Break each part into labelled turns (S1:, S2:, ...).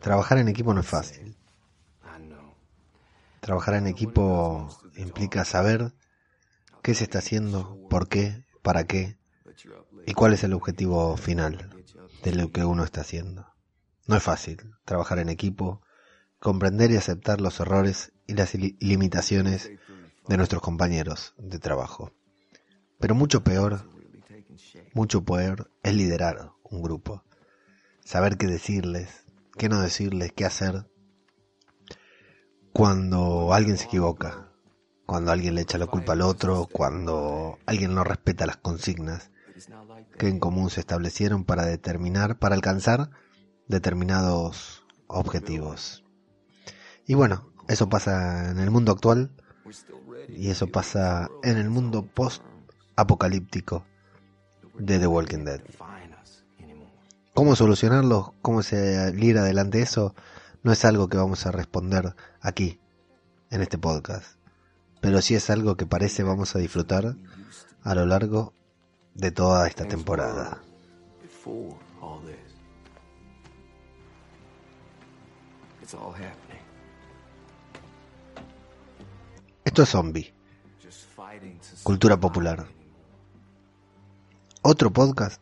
S1: Trabajar en equipo no es fácil. Trabajar en equipo implica saber qué se está haciendo, por qué, para qué y cuál es el objetivo final de lo que uno está haciendo. No es fácil trabajar en equipo, comprender y aceptar los errores y las limitaciones de nuestros compañeros de trabajo. Pero mucho peor, mucho peor es liderar un grupo. Saber qué decirles, qué no decirles, qué hacer cuando alguien se equivoca, cuando alguien le echa la culpa al otro, cuando alguien no respeta las consignas que en común se establecieron para determinar, para alcanzar determinados objetivos. Y bueno, eso pasa en el mundo actual y eso pasa en el mundo post-apocalíptico de The Walking Dead. ¿Cómo solucionarlo? ¿Cómo se ir adelante eso? No es algo que vamos a responder aquí, en este podcast pero sí es algo que parece vamos a disfrutar a lo largo de toda esta temporada. Esto es Zombie, cultura popular. Otro podcast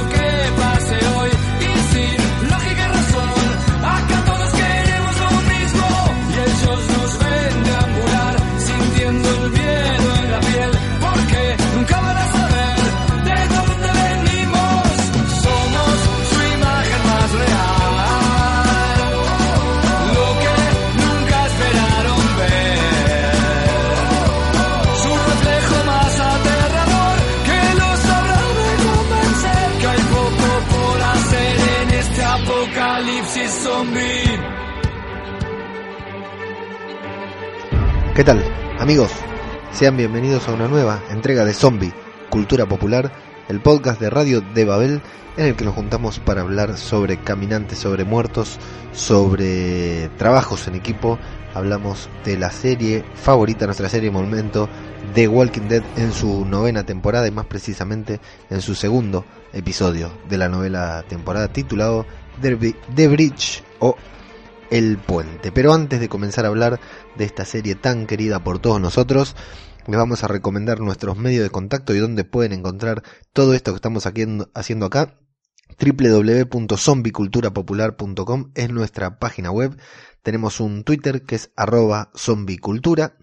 S1: ¿Qué tal, amigos? Sean bienvenidos a una nueva entrega de Zombie, Cultura Popular, el podcast de Radio de Babel, en el que nos juntamos para hablar sobre caminantes, sobre muertos, sobre trabajos en equipo. Hablamos de la serie favorita, nuestra serie momento, The Walking Dead en su novena temporada y más precisamente en su segundo episodio de la novela temporada titulado The Bridge o el puente. Pero antes de comenzar a hablar de esta serie tan querida por todos nosotros, les vamos a recomendar nuestros medios de contacto y donde pueden encontrar todo esto que estamos haciendo acá. www.zombiculturapopular.com es nuestra página web. Tenemos un Twitter que es arroba zombicultura,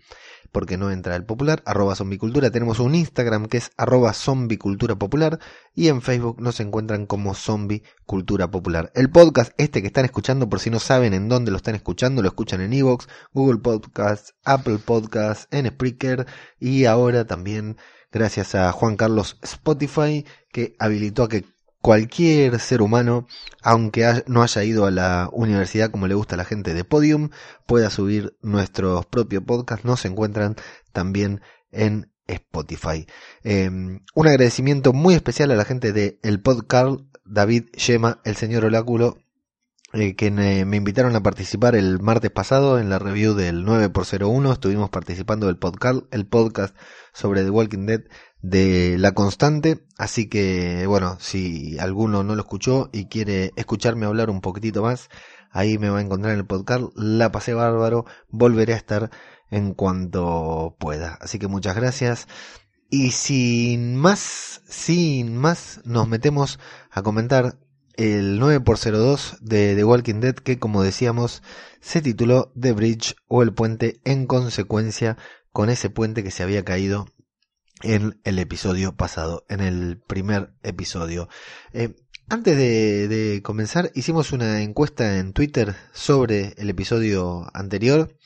S1: porque no entra el popular, arroba zombicultura. Tenemos un Instagram que es arroba zombicultura popular y en Facebook nos encuentran como Zombie Cultura Popular. El podcast este que están escuchando, por si no saben en dónde lo están escuchando, lo escuchan en Evox, Google Podcasts, Apple Podcasts, en Spreaker y ahora también gracias a Juan Carlos Spotify que habilitó a que cualquier ser humano, aunque no haya ido a la universidad como le gusta a la gente de Podium, pueda subir nuestros propios podcasts. Nos encuentran también en Spotify. Eh, un agradecimiento muy especial a la gente de El Podcast, David Yema, el señor Oláculo, eh, que me, me invitaron a participar el martes pasado en la review del 9x01. Estuvimos participando del podcast, el podcast sobre The Walking Dead de La Constante. Así que, bueno, si alguno no lo escuchó y quiere escucharme hablar un poquitito más, ahí me va a encontrar en el podcast. La pasé bárbaro. Volveré a estar en cuanto pueda. Así que muchas gracias. Y sin más, sin más, nos metemos a comentar el 9x02 de The Walking Dead que como decíamos se tituló The Bridge o el puente en consecuencia con ese puente que se había caído en el episodio pasado, en el primer episodio. Eh, antes de, de comenzar, hicimos una encuesta en Twitter sobre el episodio anterior.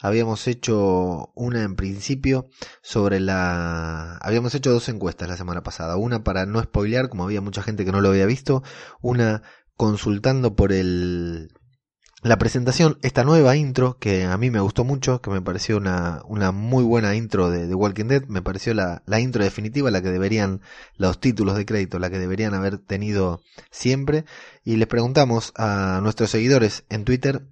S1: Habíamos hecho una en principio sobre la... Habíamos hecho dos encuestas la semana pasada. Una para no spoilear, como había mucha gente que no lo había visto. Una consultando por el la presentación, esta nueva intro, que a mí me gustó mucho, que me pareció una, una muy buena intro de, Walking Dead, me pareció la, la, intro definitiva, la que deberían, los títulos de crédito, la que deberían haber tenido siempre. Y les preguntamos a nuestros seguidores en Twitter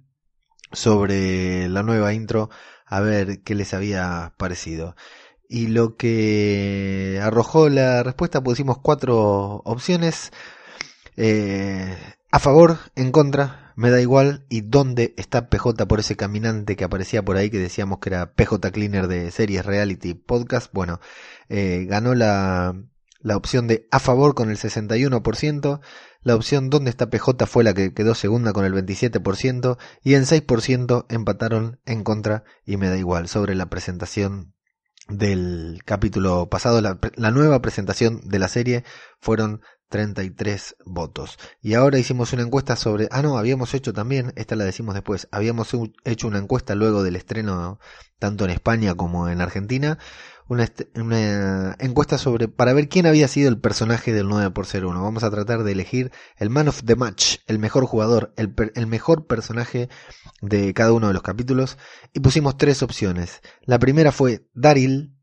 S1: sobre la nueva intro, a ver qué les había parecido. Y lo que arrojó la respuesta, pusimos cuatro opciones. Eh, a favor, en contra, me da igual y dónde está PJ por ese caminante que aparecía por ahí que decíamos que era PJ Cleaner de series reality podcast. Bueno, eh, ganó la, la opción de a favor con el 61%, la opción dónde está PJ fue la que quedó segunda con el 27% y en 6% empataron en contra y me da igual sobre la presentación del capítulo pasado, la, la nueva presentación de la serie fueron 33 votos. Y ahora hicimos una encuesta sobre... Ah, no, habíamos hecho también, esta la decimos después, habíamos hecho una encuesta luego del estreno tanto en España como en Argentina, una, encuesta sobre para ver quién había sido el personaje del 9 por 1 Vamos a tratar de elegir el man of the match, el mejor jugador, el, el mejor personaje de cada uno de los capítulos. Y pusimos tres opciones. La primera fue Daryl,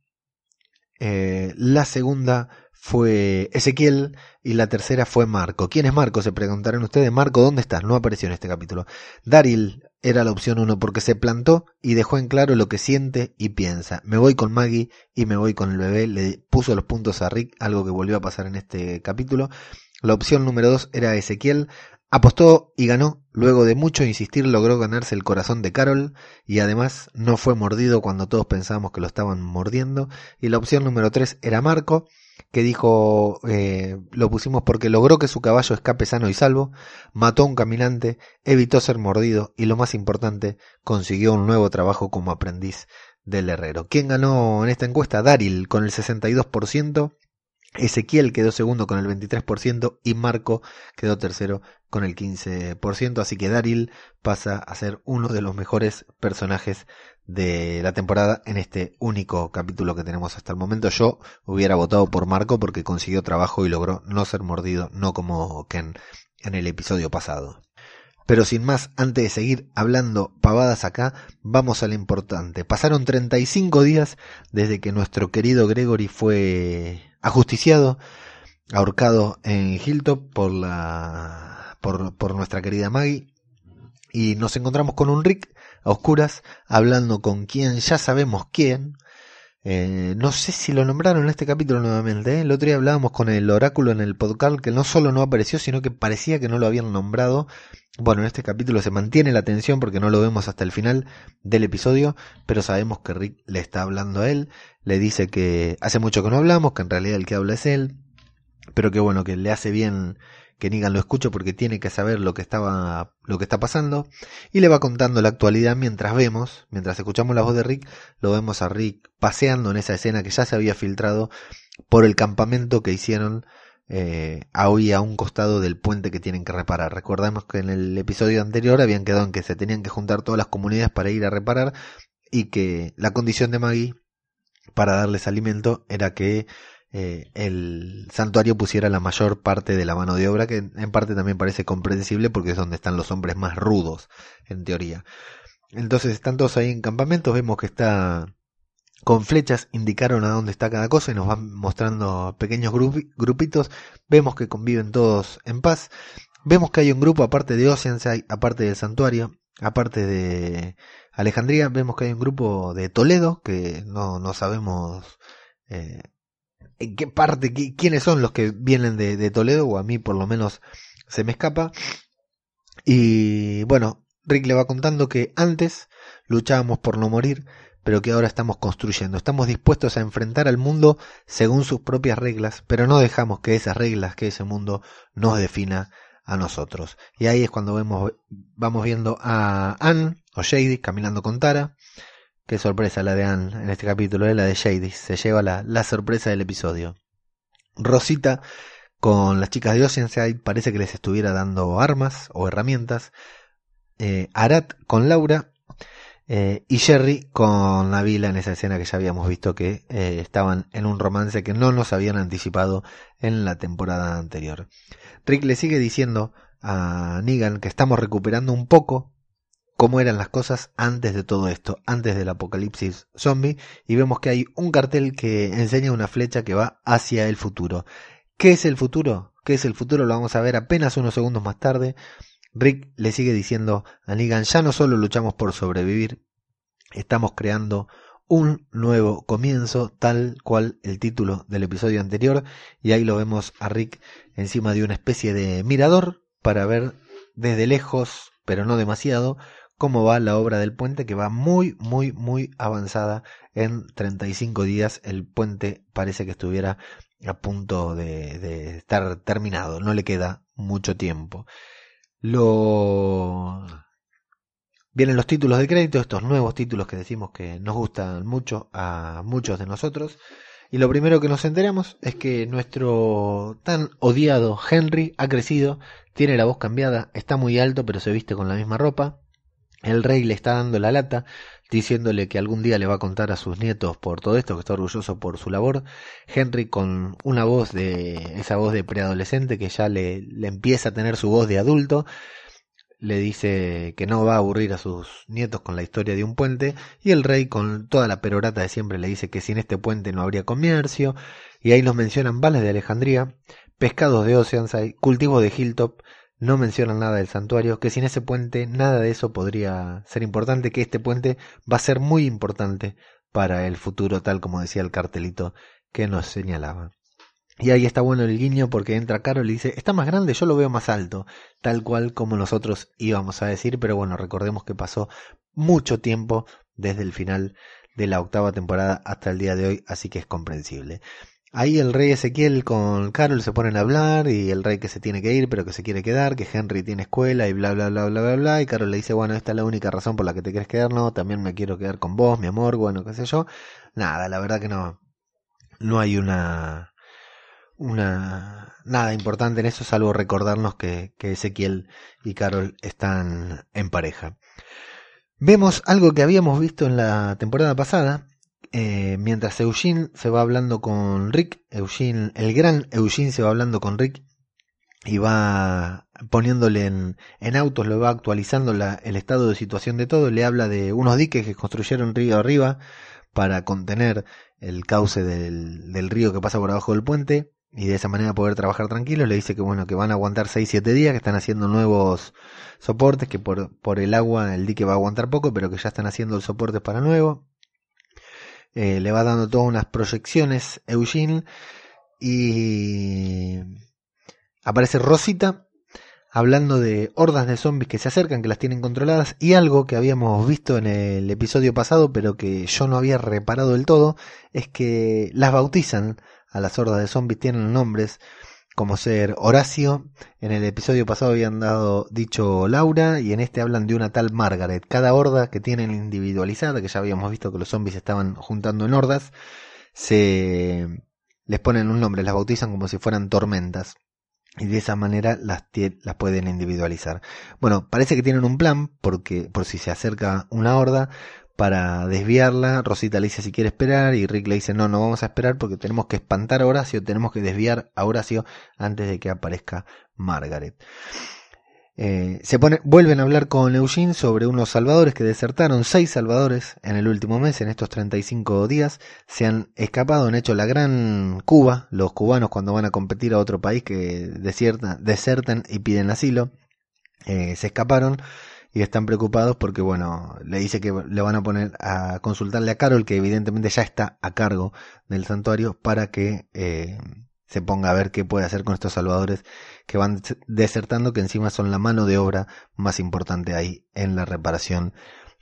S1: eh, la segunda fue Ezequiel y la tercera fue Marco. ¿Quién es Marco? Se preguntarán ustedes. Marco, ¿dónde estás? No apareció en este capítulo. Daryl era la opción uno porque se plantó y dejó en claro lo que siente y piensa. Me voy con Maggie y me voy con el bebé. Le puso los puntos a Rick, algo que volvió a pasar en este capítulo. La opción número dos era Ezequiel. Apostó y ganó. Luego de mucho insistir logró ganarse el corazón de Carol y además no fue mordido cuando todos pensábamos que lo estaban mordiendo. Y la opción número tres era Marco que dijo, eh, lo pusimos porque logró que su caballo escape sano y salvo, mató a un caminante, evitó ser mordido y lo más importante, consiguió un nuevo trabajo como aprendiz del herrero. ¿Quién ganó en esta encuesta? Daryl con el 62%, Ezequiel quedó segundo con el 23% y Marco quedó tercero con el 15%, así que Daryl pasa a ser uno de los mejores personajes de la temporada en este único capítulo que tenemos hasta el momento. Yo hubiera votado por Marco porque consiguió trabajo y logró no ser mordido, no como Ken en el episodio pasado. Pero sin más, antes de seguir hablando pavadas acá, vamos a lo importante. Pasaron 35 días desde que nuestro querido Gregory fue ajusticiado, ahorcado en Hilltop por la por, por nuestra querida Maggie y nos encontramos con un Rick a oscuras, hablando con quien ya sabemos quién. Eh, no sé si lo nombraron en este capítulo nuevamente. ¿eh? El otro día hablábamos con el oráculo en el podcast que no solo no apareció, sino que parecía que no lo habían nombrado. Bueno, en este capítulo se mantiene la atención porque no lo vemos hasta el final del episodio, pero sabemos que Rick le está hablando a él, le dice que hace mucho que no hablamos, que en realidad el que habla es él, pero que bueno, que le hace bien que Negan lo escuche porque tiene que saber lo que estaba, lo que está pasando, y le va contando la actualidad mientras vemos, mientras escuchamos la voz de Rick, lo vemos a Rick paseando en esa escena que ya se había filtrado por el campamento que hicieron eh, a un costado del puente que tienen que reparar. Recordemos que en el episodio anterior habían quedado en que se tenían que juntar todas las comunidades para ir a reparar y que la condición de Maggie para darles alimento era que eh, el santuario pusiera la mayor parte de la mano de obra, que en parte también parece comprensible porque es donde están los hombres más rudos, en teoría. Entonces están todos ahí en campamentos, vemos que está con flechas indicaron a dónde está cada cosa y nos van mostrando pequeños grupitos, vemos que conviven todos en paz, vemos que hay un grupo aparte de Oceanside, aparte del santuario, aparte de Alejandría, vemos que hay un grupo de Toledo, que no, no sabemos eh, en qué parte, quiénes son los que vienen de, Toledo, o a mí por lo menos se me escapa. Y bueno, Rick le va contando que antes luchábamos por no morir, pero que ahora estamos construyendo. Estamos dispuestos a enfrentar al mundo según sus propias reglas, pero no dejamos que esas reglas, que ese mundo nos defina a nosotros. Y ahí es cuando vemos, vamos viendo a Anne o Shady caminando con Tara Qué sorpresa la de Anne en este capítulo, ¿eh? la de Shady. Se lleva la, la sorpresa del episodio. Rosita con las chicas de Oceanside parece que les estuviera dando armas o herramientas. Eh, Arat con Laura eh, y Jerry con Navila en esa escena que ya habíamos visto que eh, estaban en un romance que no nos habían anticipado en la temporada anterior. Rick le sigue diciendo a Negan que estamos recuperando un poco cómo eran las cosas antes de todo esto, antes del apocalipsis zombie, y vemos que hay un cartel que enseña una flecha que va hacia el futuro. ¿Qué es el futuro? ¿Qué es el futuro? Lo vamos a ver apenas unos segundos más tarde. Rick le sigue diciendo a Negan, ya no solo luchamos por sobrevivir, estamos creando un nuevo comienzo, tal cual el título del episodio anterior, y ahí lo vemos a Rick encima de una especie de mirador para ver desde lejos, pero no demasiado, cómo va la obra del puente, que va muy, muy, muy avanzada. En 35 días el puente parece que estuviera a punto de, estar terminado, no le queda mucho tiempo. Vienen los títulos de crédito, estos nuevos títulos que decimos que nos gustan mucho a muchos de nosotros. Y lo primero que nos enteramos es que nuestro tan odiado Henry ha crecido, tiene la voz cambiada, está muy alto pero se viste con la misma ropa. El rey le está dando la lata, diciéndole que algún día le va a contar a sus nietos por todo esto, que está orgulloso por su labor. Henry con una voz de, esa voz de preadolescente que ya le, empieza a tener su voz de adulto, le dice que no va a aburrir a sus nietos con la historia de un puente y el rey con toda la perorata de siempre le dice que sin este puente no habría comercio y ahí nos mencionan vales de Alejandría, pescados de Oceanside, cultivos de Hilltop, no mencionan nada del santuario, que sin ese puente nada de eso podría ser importante, que este puente va a ser muy importante para el futuro tal como decía el cartelito que nos señalaba. Y ahí está bueno el guiño porque entra Carol y dice, está más grande, yo lo veo más alto, tal cual como nosotros íbamos a decir, pero bueno, recordemos que pasó mucho tiempo desde el final de la octava temporada hasta el día de hoy, así que es comprensible. Ahí el rey Ezequiel con Carol se ponen a hablar y el rey que se tiene que ir pero que se quiere quedar, que Henry tiene escuela y bla bla bla bla bla bla y Carol le dice, bueno, esta es la única razón por la que te quieres quedar, no, también me quiero quedar con vos, mi amor, bueno, qué sé yo. Nada, la verdad que no, no hay una una nada importante en eso, salvo recordarnos que, que Ezequiel y Carol están en pareja. Vemos algo que habíamos visto en la temporada pasada, eh, mientras Eugene se va hablando con Rick, Eugene, el gran Eugene se va hablando con Rick y va poniéndole en, en autos, lo va actualizando el estado de situación de todo, le habla de unos diques que construyeron río arriba para contener el cauce del, del río que pasa por abajo del puente, y de esa manera poder trabajar tranquilos. Le dice que bueno, que van a aguantar 6-7 días, que están haciendo nuevos soportes, que por, por el agua el dique va a aguantar poco, pero que ya están haciendo el soporte para nuevo. Eh, le va dando todas unas proyecciones Eugene y aparece Rosita hablando de hordas de zombies que se acercan, que las tienen controladas y algo que habíamos visto en el episodio pasado pero que yo no había reparado del todo es que las bautizan a las hordas de zombies tienen nombres como ser Horacio, en el episodio pasado habían dado dicho Laura y en este hablan de una tal Margaret. Cada horda que tienen individualizada, que ya habíamos visto que los zombies estaban juntando en hordas, se les ponen un nombre, las bautizan como si fueran tormentas y de esa manera las, las pueden individualizar. Bueno, parece que tienen un plan porque por si se acerca una horda, para desviarla. Rosita le dice si quiere esperar y Rick le dice no, no vamos a esperar porque tenemos que espantar a Horacio, tenemos que desviar a Horacio antes de que aparezca Margaret. Eh, se pone, vuelven a hablar con Eugene sobre unos salvadores que desertaron, seis salvadores en el último mes, en estos 35 días, se han escapado, han hecho la gran Cuba, los cubanos cuando van a competir a otro país que desierta, desertan y piden asilo, eh, se escaparon, y están preocupados porque, bueno, le dice que le van a poner a consultarle a Carol, que evidentemente ya está a cargo del santuario, para que eh, se ponga a ver qué puede hacer con estos salvadores que van desertando, que encima son la mano de obra más importante ahí en la reparación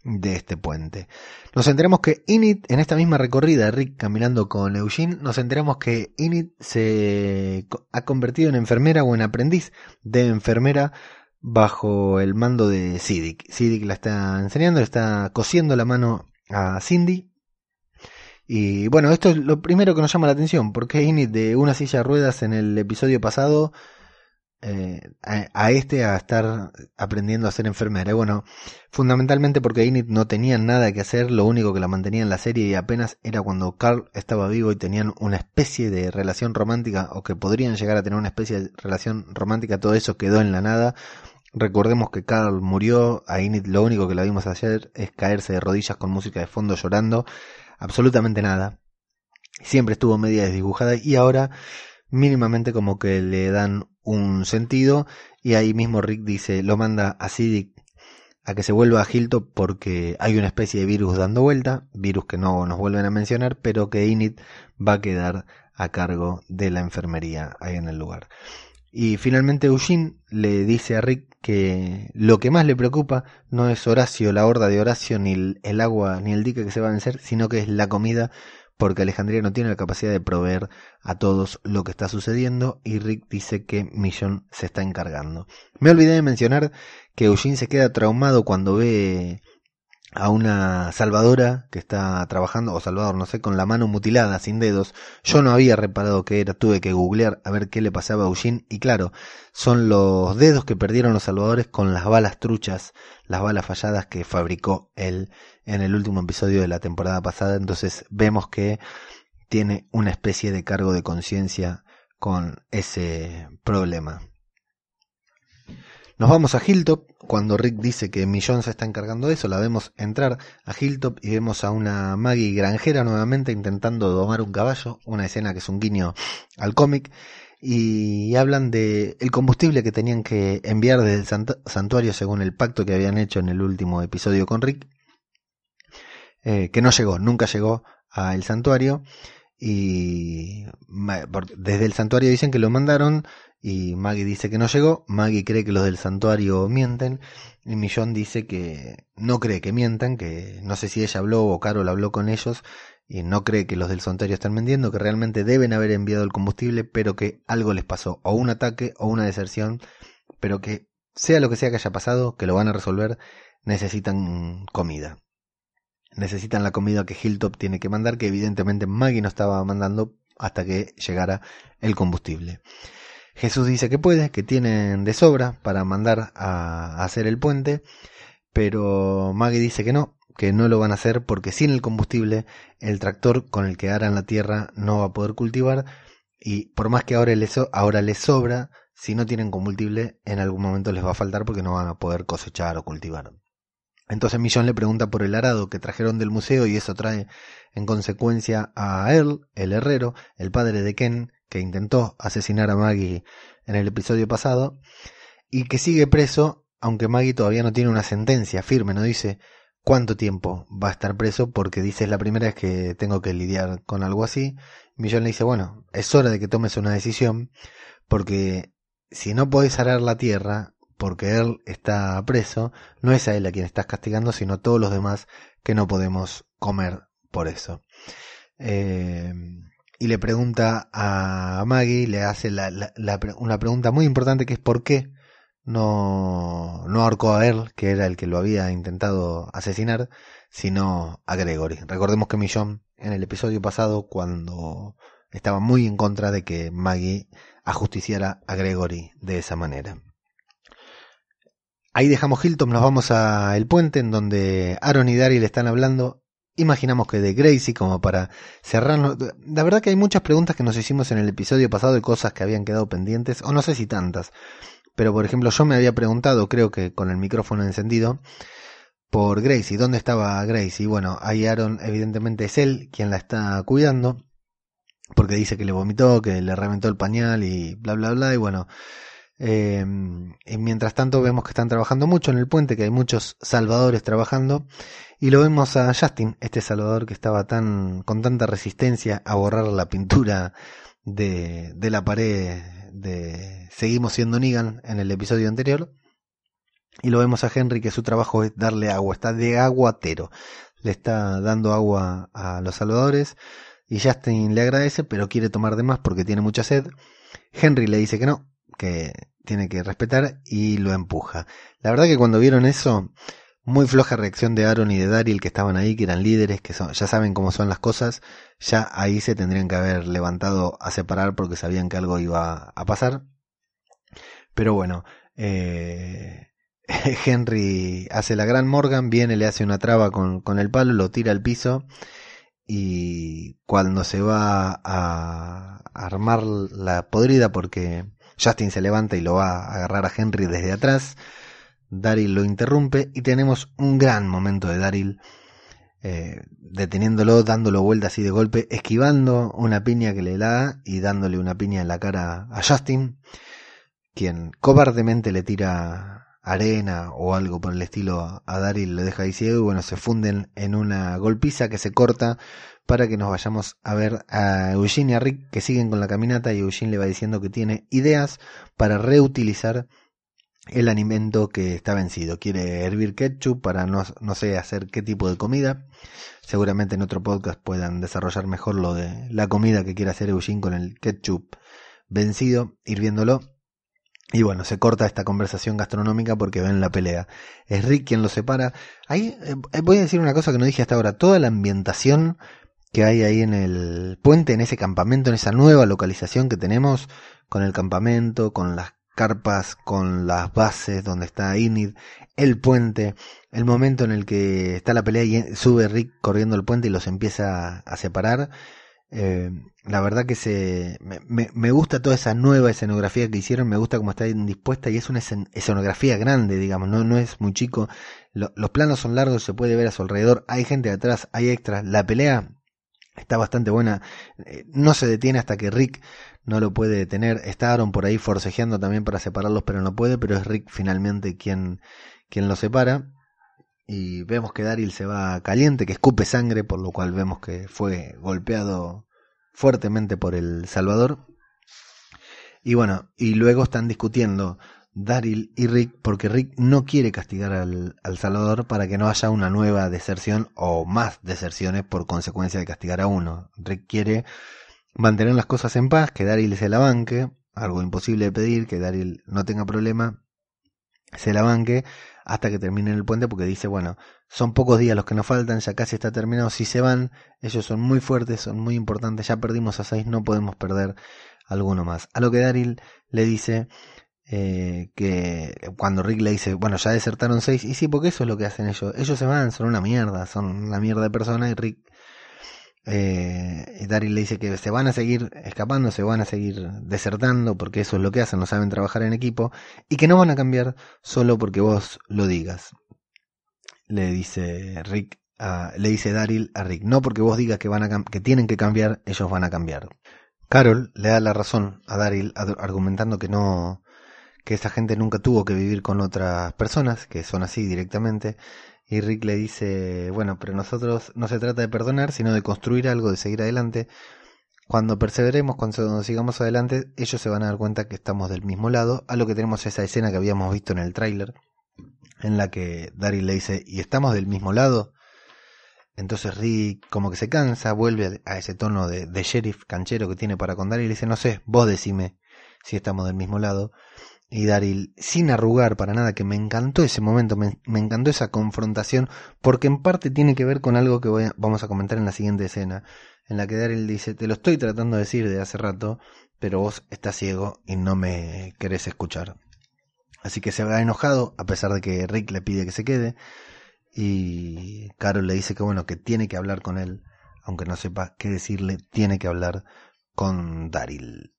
S1: de este puente. Nos enteramos que Init, en esta misma recorrida, Rick caminando con Eugene, nos enteramos que Init se ha convertido en enfermera o en aprendiz de enfermera bajo el mando de Siddiq. Siddiq la está enseñando, está cosiendo la mano a Cindy. Y bueno, esto es lo primero que nos llama la atención, porque Init de una silla de ruedas en el episodio pasado eh, a, este a estar aprendiendo a ser enfermera. Y bueno, fundamentalmente porque Init no tenía nada que hacer, lo único que la mantenía en la serie y apenas era cuando Carl estaba vivo y tenían una especie de relación romántica o que podrían llegar a tener una especie de relación romántica, todo eso quedó en la nada Recordemos que Carl murió, a Init lo único que la vimos ayer es caerse de rodillas con música de fondo llorando, absolutamente nada. Siempre estuvo media desdibujada y ahora mínimamente como que le dan un sentido y ahí mismo Rick dice, lo manda a Siddiq a que se vuelva a Hilltop porque hay una especie de virus dando vuelta, virus que no nos vuelven a mencionar, pero que Init va a quedar a cargo de la enfermería ahí en el lugar. Y finalmente Eugene le dice a Rick que lo que más le preocupa no es Horacio, la horda de Horacio, ni el, agua, ni el dique que se va a vencer, sino que es la comida, porque Alejandría no tiene la capacidad de proveer a todos lo que está sucediendo y Rick dice que Millón se está encargando. Me olvidé de mencionar que Eugene se queda traumado cuando ve a una salvadora que está trabajando, o salvador, no sé, con la mano mutilada, sin dedos. Yo no había reparado que era, tuve que googlear a ver qué le pasaba a Eugene, y claro, son los dedos que perdieron los salvadores con las balas truchas, las balas falladas que fabricó él en el último episodio de la temporada pasada, entonces vemos que tiene una especie de cargo de conciencia con ese problema. Nos vamos a Hilltop, cuando Rick dice que Millón se está encargando de eso, la vemos entrar a Hilltop y vemos a una Maggie granjera nuevamente intentando domar un caballo, una escena que es un guiño al cómic, y hablan de el combustible que tenían que enviar desde el santuario según el pacto que habían hecho en el último episodio con Rick, eh, que no llegó, nunca llegó al santuario, y desde el santuario dicen que lo mandaron y Maggie dice que no llegó, Maggie cree que los del santuario mienten y Millón dice que no cree que mientan, que no sé si ella habló o Carol habló con ellos y no cree que los del santuario están mintiendo, que realmente deben haber enviado el combustible, pero que algo les pasó, o un ataque o una deserción, pero que sea lo que sea que haya pasado, que lo van a resolver, necesitan comida. Necesitan la comida que Hilltop tiene que mandar, que evidentemente Maggie no estaba mandando hasta que llegara el combustible. Jesús dice que puede, que tienen de sobra para mandar a, hacer el puente, pero Maggie dice que no, que no lo van a hacer porque sin el combustible el tractor con el que aran la tierra no va a poder cultivar y por más que ahora les, ahora les sobra, si no tienen combustible en algún momento les va a faltar porque no van a poder cosechar o cultivar. Entonces Millón le pregunta por el arado que trajeron del museo y eso trae en consecuencia a él, el herrero, el padre de Ken, que intentó asesinar a Maggie en el episodio pasado, y que sigue preso, aunque Maggie todavía no tiene una sentencia firme, no dice cuánto tiempo va a estar preso, porque dice es la primera vez que tengo que lidiar con algo así. Millón le dice, bueno, es hora de que tomes una decisión, porque si no podés arar la tierra, porque él está preso, no es a él a quien estás castigando, sino a todos los demás que no podemos comer por eso. Eh, y le pregunta a Maggie, le hace una pregunta muy importante que es por qué no, no ahorcó a él, que era el que lo había intentado asesinar, sino a Gregory. Recordemos que Millón en el episodio pasado, cuando estaba muy en contra de que Maggie ajusticiara a Gregory de esa manera. Ahí dejamos Hilton, nos vamos a el puente en donde Aaron y Daryl están hablando imaginamos que de Gracie como para cerrarnos. La verdad que hay muchas preguntas que nos hicimos en el episodio pasado de cosas que habían quedado pendientes, o no sé si tantas, pero por ejemplo yo me había preguntado, creo que con el micrófono encendido, por Gracie, ¿dónde estaba Gracie? Bueno, ahí Aaron evidentemente es él quien la está cuidando, porque dice que le vomitó, que le reventó el pañal y bla bla bla, y bueno, eh, y mientras tanto vemos que están trabajando mucho en el puente, que hay muchos salvadores trabajando. Y lo vemos a Justin, este salvador que estaba tan, con tanta resistencia a borrar la pintura de, de la pared de Seguimos siendo Negan en el episodio anterior. Y lo vemos a Henry que su trabajo es darle agua, está de aguatero. Le está dando agua a los salvadores. Y Justin le agradece, pero quiere tomar de más porque tiene mucha sed. Henry le dice que no, que tiene que respetar y lo empuja. La verdad que cuando vieron eso, muy floja reacción de Aaron y de Daryl que estaban ahí, que eran líderes, que son, ya saben cómo son las cosas, ya ahí se tendrían que haber levantado a separar porque sabían que algo iba a pasar. Pero bueno, eh, Henry hace la gran Morgan, viene, le hace una traba con, con el palo, lo tira al piso y cuando se va a armar la podrida porque Justin se levanta y lo va a agarrar a Henry desde atrás. Daryl lo interrumpe y tenemos un gran momento de Daryl eh, deteniéndolo, dándolo vuelta así de golpe, esquivando una piña que le da y dándole una piña en la cara a Justin, quien cobardemente le tira arena o algo por el estilo a Daryl, le deja ahí ciego y bueno, se funden en una golpiza que se corta para que nos vayamos a ver a Eugene y a Rick que siguen con la caminata y Eugene le va diciendo que tiene ideas para reutilizar el alimento que está vencido. Quiere hervir ketchup para no, no sé hacer qué tipo de comida. Seguramente en otro podcast puedan desarrollar mejor lo de la comida que quiere hacer Eugene con el ketchup vencido, hirviéndolo. Y bueno, se corta esta conversación gastronómica porque ven la pelea. Es Rick quien lo separa. Ahí eh, voy a decir una cosa que no dije hasta ahora. Toda la ambientación que hay ahí en el puente, en ese campamento, en esa nueva localización que tenemos, con el campamento, con las carpas con las bases donde está Inid, el puente, el momento en el que está la pelea y sube Rick corriendo el puente y los empieza a separar. Eh, la verdad que se me, me, gusta toda esa nueva escenografía que hicieron, me gusta cómo está dispuesta y es una escenografía grande, digamos, no, no es muy chico. los planos son largos, se puede ver a su alrededor, hay gente atrás, hay extras. La pelea está bastante buena, eh, no se detiene hasta que Rick no lo puede detener. Está Aaron por ahí forcejeando también para separarlos, pero no puede, pero es Rick finalmente quien, quien los separa. Y vemos que Daryl se va caliente, que escupe sangre, por lo cual vemos que fue golpeado fuertemente por el Salvador. Y bueno, y luego están discutiendo Daryl y Rick porque Rick no quiere castigar al, al, Salvador para que no haya una nueva deserción o más deserciones por consecuencia de castigar a uno. Rick quiere mantener las cosas en paz, que Daryl se la banque, algo imposible de pedir, que Daryl no tenga problema, se la banque hasta que termine el puente porque dice, bueno, son pocos días los que nos faltan, ya casi está terminado, si se van, ellos son muy fuertes, son muy importantes, ya perdimos a seis, no podemos perder alguno más. A lo que Daryl le dice eh, que cuando Rick le dice, bueno, ya desertaron seis, y sí, porque eso es lo que hacen ellos, ellos se van, son una mierda, son una mierda de personas y Rick eh, Daryl le dice que se van a seguir escapando, se van a seguir desertando, porque eso es lo que hacen, no saben trabajar en equipo, y que no van a cambiar solo porque vos lo digas. Le dice Rick, le dice Daryl a Rick, no porque vos digas que van a que tienen que cambiar, ellos van a cambiar. Carol le da la razón a Daryl argumentando que no, que esa gente nunca tuvo que vivir con otras personas, que son así directamente, y Rick le dice, bueno, pero nosotros no se trata de perdonar, sino de construir algo, de seguir adelante. Cuando perseveremos, cuando sigamos adelante, ellos se van a dar cuenta que estamos del mismo lado, a lo que tenemos esa escena que habíamos visto en el tráiler, en la que Daryl le dice, ¿y estamos del mismo lado? Entonces Rick como que se cansa, vuelve a ese tono de, sheriff canchero que tiene para con Daryl y le dice, no sé, vos decime si estamos del mismo lado y Daryl, sin arrugar para nada, que me encantó ese momento, me, encantó esa confrontación, porque en parte tiene que ver con algo que voy vamos a comentar en la siguiente escena, en la que Daryl dice, te lo estoy tratando de decir de hace rato, pero vos estás ciego y no me querés escuchar. Así que se va enojado, a pesar de que Rick le pide que se quede, y Carol le dice que bueno, que tiene que hablar con él, aunque no sepa qué decirle, tiene que hablar con Daryl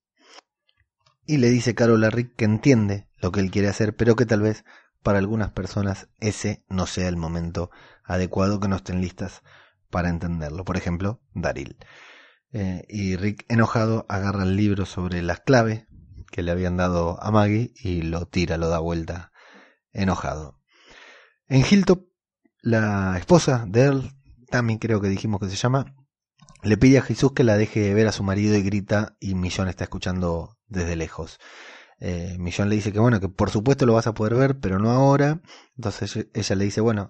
S1: y le dice Carol a Rick que entiende lo que él quiere hacer, pero que tal vez para algunas personas ese no sea el momento adecuado, que no estén listas para entenderlo. Por ejemplo, Daryl. Eh, y Rick, enojado, agarra el libro sobre las claves que le habían dado a Maggie y lo tira, lo da vuelta, enojado. En Hilltop, la esposa de Earl, también creo que dijimos que se llama, le pide a Jesús que la deje ver a su marido y grita y Millón está escuchando desde lejos. Eh, Millón le dice que bueno, que por supuesto lo vas a poder ver, pero no ahora. Entonces ella le dice, bueno,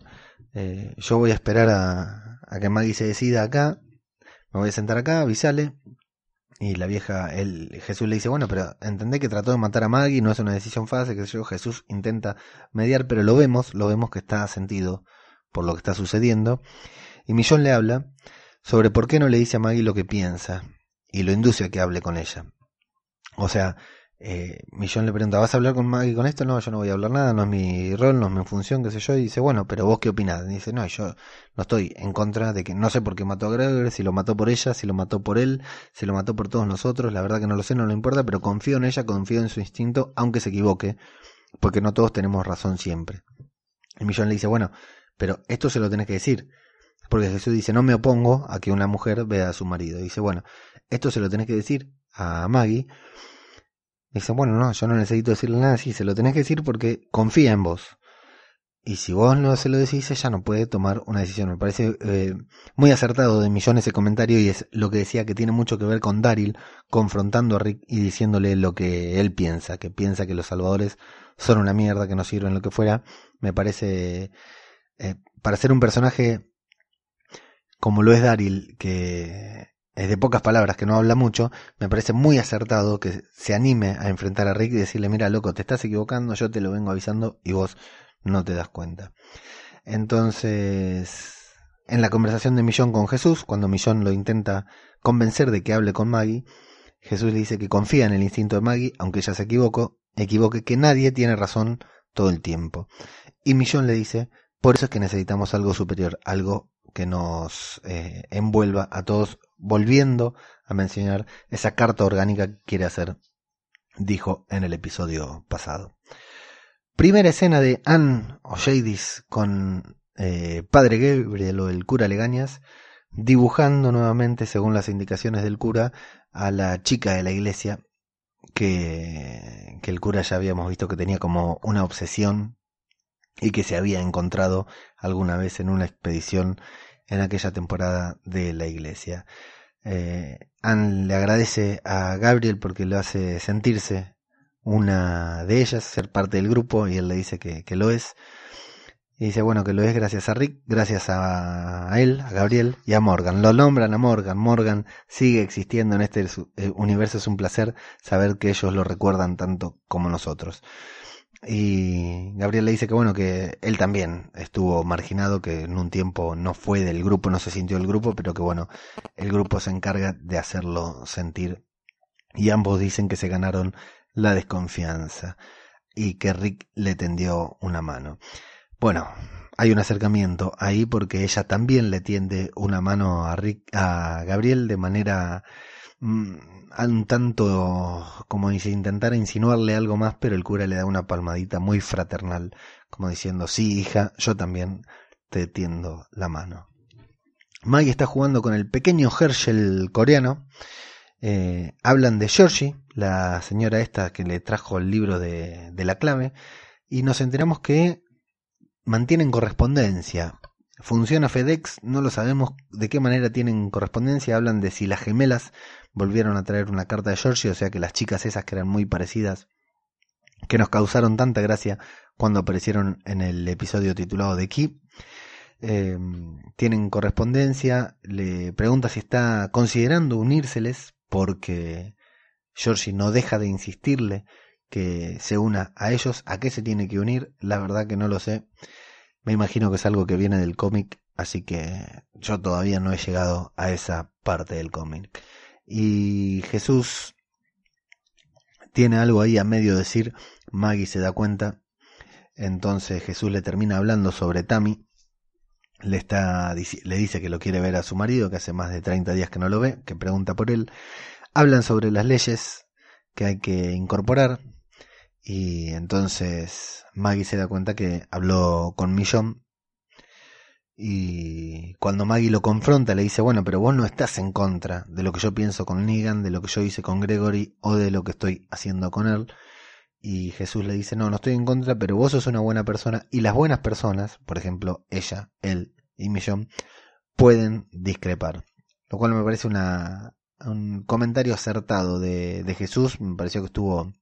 S1: eh, yo voy a esperar a, que Maggie se decida acá, me voy a sentar acá, avisale. Y la vieja, el Jesús le dice, bueno, pero entendé que trató de matar a Maggie, no es una decisión fácil, que yo, Jesús intenta mediar, pero lo vemos, lo vemos que está sentido por lo que está sucediendo. Y Millón le habla sobre por qué no le dice a Maggie lo que piensa y lo induce a que hable con ella. O sea, eh, Millón le pregunta, ¿vas a hablar con Maggie con esto? No, yo no voy a hablar nada, no es mi rol, no es mi función, qué sé yo. Y dice, bueno, pero vos qué opinás? Y dice, no, yo no estoy en contra de que no sé por qué mató a Gregory, si lo mató por ella, si lo mató por él, si lo mató por todos nosotros, la verdad que no lo sé, no le importa, pero confío en ella, confío en su instinto, aunque se equivoque, porque no todos tenemos razón siempre. Y Millón le dice, bueno, pero esto se lo tenés que decir. Porque Jesús dice, no me opongo a que una mujer vea a su marido. dice, bueno, esto se lo tenés que decir a Maggie. dice, bueno, no, yo no necesito decirle nada así, se lo tenés que decir porque confía en vos. Y si vos no se lo decís, ella no puede tomar una decisión. Me parece eh, muy acertado de Millón ese comentario y es lo que decía que tiene mucho que ver con Daryl confrontando a Rick y diciéndole lo que él piensa, que piensa que los salvadores son una mierda, que no sirven lo que fuera. Me parece, eh, para ser un personaje como lo es Daryl, que es de pocas palabras, que no habla mucho, me parece muy acertado que se anime a enfrentar a Rick y decirle, mira, loco, te estás equivocando, yo te lo vengo avisando y vos no te das cuenta. Entonces, en la conversación de Millón con Jesús, cuando Millón lo intenta convencer de que hable con Maggie, Jesús le dice que confía en el instinto de Maggie, aunque ella se equivocó, equivoque que nadie tiene razón todo el tiempo. Y Millón le dice, por eso es que necesitamos algo superior, algo que nos eh, envuelva a todos, volviendo a mencionar esa carta orgánica que quiere hacer, dijo en el episodio pasado. Primera escena de Anne O'Shadis con eh, Padre Gabriel o el cura Legañas, dibujando nuevamente, según las indicaciones del cura, a la chica de la iglesia que, que el cura ya habíamos visto que tenía como una obsesión y que se había encontrado alguna vez en una expedición en aquella temporada de la iglesia. Eh, Anne le agradece a Gabriel porque lo hace sentirse una de ellas, ser parte del grupo, y él le dice que, lo es. Y dice, bueno, que lo es gracias a Rick, gracias a, él, a Gabriel y a Morgan. Lo nombran a Morgan. Morgan sigue existiendo en este eh, universo. Es un placer saber que ellos lo recuerdan tanto como nosotros. Y Gabriel le dice que bueno, que él también estuvo marginado, que en un tiempo no fue del grupo, no se sintió el grupo, pero que bueno, el grupo se encarga de hacerlo sentir. Y ambos dicen que se ganaron la desconfianza y que Rick le tendió una mano. Bueno, hay un acercamiento ahí porque ella también le tiende una mano a Rick, a Gabriel de manera un tanto como si intentara insinuarle algo más, pero el cura le da una palmadita muy fraternal, como diciendo, sí, hija, yo también te tiendo la mano. Maggie está jugando con el pequeño Herschel coreano. Eh, hablan de Georgie, la señora esta que le trajo el libro de, de la clave, y nos enteramos que mantienen correspondencia. Funciona FedEx, no lo sabemos de qué manera tienen correspondencia, hablan de si las gemelas volvieron a traer una carta de Georgie, o sea que las chicas esas que eran muy parecidas, que nos causaron tanta gracia cuando aparecieron en el episodio titulado de Key, eh, tienen correspondencia, le pregunta si está considerando unírseles porque Georgie no deja de insistirle que se una a ellos. ¿A qué se tiene que unir? La verdad que no lo sé. Me imagino que es algo que viene del cómic, así que yo todavía no he llegado a esa parte del cómic. Y Jesús tiene algo ahí a medio decir, Maggie se da cuenta, entonces Jesús le termina hablando sobre Tammy, le, está, le dice que lo quiere ver a su marido, que hace más de 30 días que no lo ve, que pregunta por él, hablan sobre las leyes que hay que incorporar y entonces Maggie se da cuenta que habló con Millón y cuando Maggie lo confronta le dice, bueno, pero vos no estás en contra de lo que yo pienso con Negan, de lo que yo hice con Gregory o de lo que estoy haciendo con él. Y Jesús le dice, no, no estoy en contra, pero vos sos una buena persona y las buenas personas, por ejemplo, ella, él y Millón, pueden discrepar. Lo cual me parece una, un comentario acertado de, de Jesús, me pareció que estuvo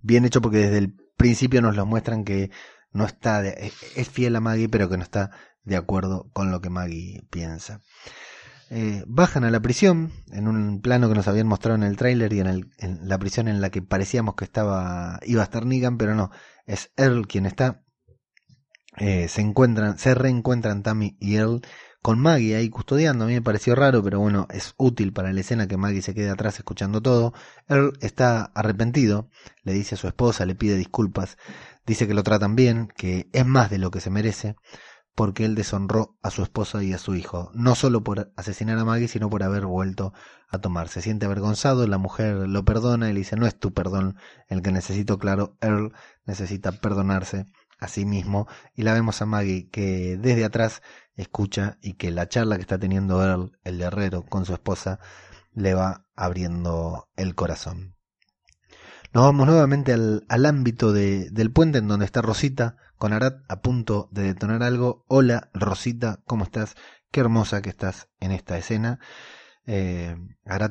S1: bien hecho porque desde el principio nos lo muestran que no está, es fiel a Maggie, pero que no está de acuerdo con lo que Maggie piensa. Eh, bajan a la prisión en un plano que nos habían mostrado en el tráiler y en, el, la prisión en la que parecíamos que estaba iba a estar Negan, pero no, es Earl quien está. Eh, se encuentran, se reencuentran Tammy y Earl con Maggie ahí custodiando. A mí me pareció raro, pero bueno, es útil para la escena que Maggie se quede atrás escuchando todo. Earl está arrepentido, le dice a su esposa, le pide disculpas, dice que lo tratan bien, que es más de lo que se merece, porque él deshonró a su esposa y a su hijo, no solo por asesinar a Maggie, sino por haber vuelto a tomar. Se siente avergonzado, la mujer lo perdona y le dice, no es tu perdón el que necesito, claro, Earl necesita perdonarse a sí mismo y la vemos a Maggie que desde atrás escucha y que la charla que está teniendo el herrero, con su esposa, le va abriendo el corazón. Nos vamos nuevamente al, ámbito de, del puente en donde está Rosita con Arad a punto de detonar algo. Hola Rosita, ¿cómo estás? Qué hermosa que estás en esta escena. Eh,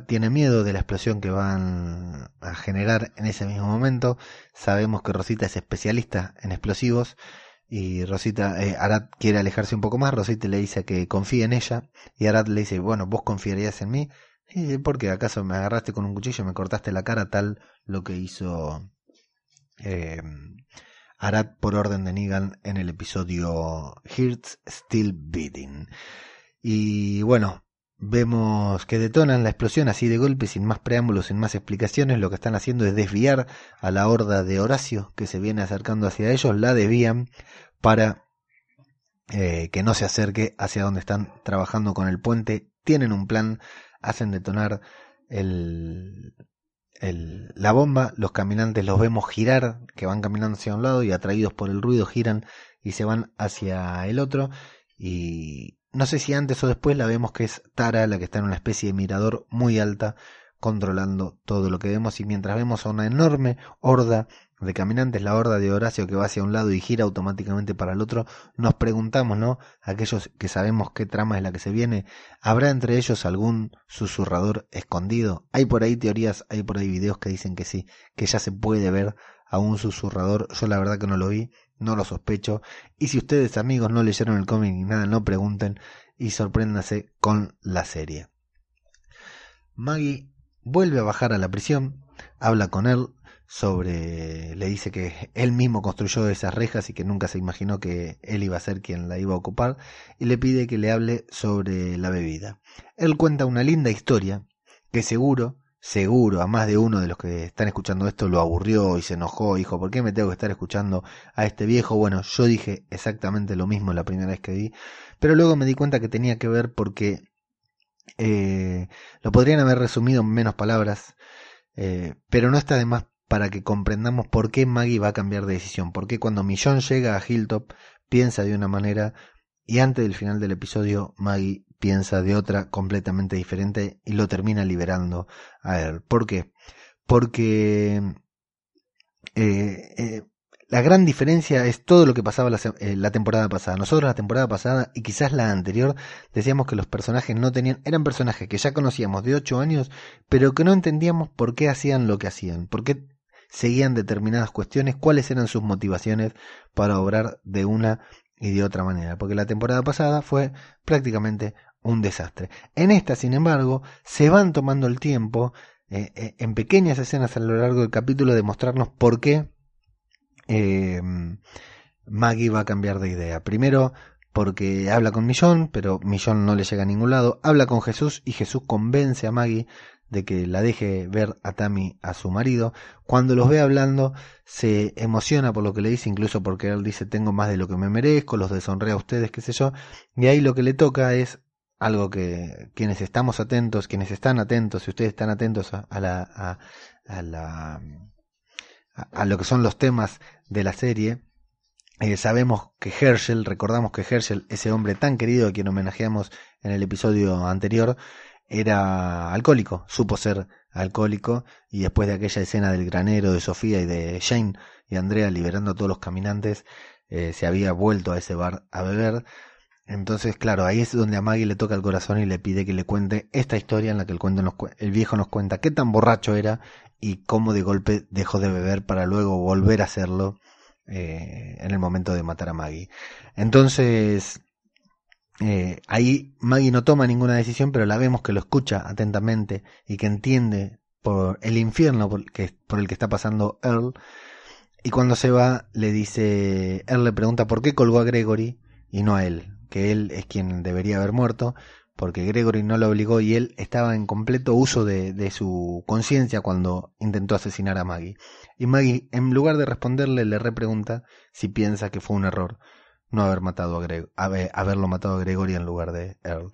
S1: tiene miedo de la explosión que van a generar en ese mismo momento. Sabemos que Rosita es especialista en explosivos y Rosita, eh, Arad quiere alejarse un poco más. Rosita le dice que confíe en ella y Arad le dice, bueno, vos confiarías en mí. ¿Y por qué? ¿Acaso me agarraste con un cuchillo me cortaste la cara tal lo que hizo eh, Arad por orden de Negan en el episodio Hearts Still Beating? Y bueno, Vemos que detonan la explosión así de golpe, sin más preámbulos, sin más explicaciones. Lo que están haciendo es desviar a la horda de Horacio que se viene acercando hacia ellos. La desvían para eh, que no se acerque hacia donde están trabajando con el puente. Tienen un plan, hacen detonar el, el, la bomba. Los caminantes los vemos girar, que van caminando hacia un lado y atraídos por el ruido giran y se van hacia el otro. Y, no sé si antes o después la vemos que es Tara la que está en una especie de mirador muy alta controlando todo lo que vemos y mientras vemos a una enorme horda de caminantes, la horda de Horacio que va hacia un lado y gira automáticamente para el otro, nos preguntamos, ¿no? Aquellos que sabemos qué trama es la que se viene, ¿habrá entre ellos algún susurrador escondido? Hay por ahí teorías, hay por ahí videos que dicen que sí, que ya se puede ver a un susurrador, yo la verdad que no lo vi, no lo sospecho. Y si ustedes amigos no leyeron el cómic ni nada, no pregunten y sorpréndase con la serie. Maggie vuelve a bajar a la prisión, habla con él sobre, le dice que él mismo construyó esas rejas y que nunca se imaginó que él iba a ser quien la iba a ocupar y le pide que le hable sobre la bebida. Él cuenta una linda historia que seguro seguro a más de uno de los que están escuchando esto lo aburrió y se enojó, dijo, ¿por qué me tengo que estar escuchando a este viejo? Bueno, yo dije exactamente lo mismo la primera vez que vi, pero luego me di cuenta que tenía que ver porque eh, lo podrían haber resumido en menos palabras, eh, pero no está de más para que comprendamos por qué Maggie va a cambiar de decisión, por qué cuando Millón llega a Hilltop piensa de una manera y antes del final del episodio Maggie piensa de otra completamente diferente y lo termina liberando a él. ¿Por qué? Porque eh, eh, la gran diferencia es todo lo que pasaba la, eh, la, temporada pasada. Nosotros la temporada pasada y quizás la anterior decíamos que los personajes no tenían, eran personajes que ya conocíamos de 8 años, pero que no entendíamos por qué hacían lo que hacían, por qué seguían determinadas cuestiones, cuáles eran sus motivaciones para obrar de una y de otra manera, porque la temporada pasada fue prácticamente un desastre. En esta, sin embargo, se van tomando el tiempo eh, eh, en pequeñas escenas a lo largo del capítulo de mostrarnos por qué eh, Maggie va a cambiar de idea. Primero, porque habla con Millón, pero Millón no le llega a ningún lado. Habla con Jesús y Jesús convence a Maggie de que la deje ver a Tammy a su marido. Cuando los ve hablando, se emociona por lo que le dice, incluso porque él dice tengo más de lo que me merezco, los deshonré a ustedes, qué sé yo. Y ahí lo que le toca es algo que quienes estamos atentos, quienes están atentos, si ustedes están atentos a, la, a, a la a, lo que son los temas de la serie, eh, sabemos que Herschel, recordamos que Herschel, ese hombre tan querido a quien homenajeamos en el episodio anterior, era alcohólico, supo ser alcohólico y después de aquella escena del granero de Sofía y de Jane y Andrea liberando a todos los caminantes, eh, se había vuelto a ese bar a beber. Entonces, claro, ahí es donde a Maggie le toca el corazón y le pide que le cuente esta historia en la que el, cuento nos, el viejo nos cuenta qué tan borracho era y cómo de golpe dejó de beber para luego volver a hacerlo eh, en el momento de matar a Maggie. Entonces, eh, ahí Maggie no toma ninguna decisión, pero la vemos que lo escucha atentamente y que entiende por el infierno por, que, por el que está pasando Earl. Y cuando se va, le dice, Earl le pregunta por qué colgó a Gregory y no a él, que él es quien debería haber muerto, porque Gregory no lo obligó y él estaba en completo uso de, de su conciencia cuando intentó asesinar a Maggie. Y Maggie, en lugar de responderle, le repregunta si piensa que fue un error no haber matado a haberlo matado a Gregory en lugar de Earl.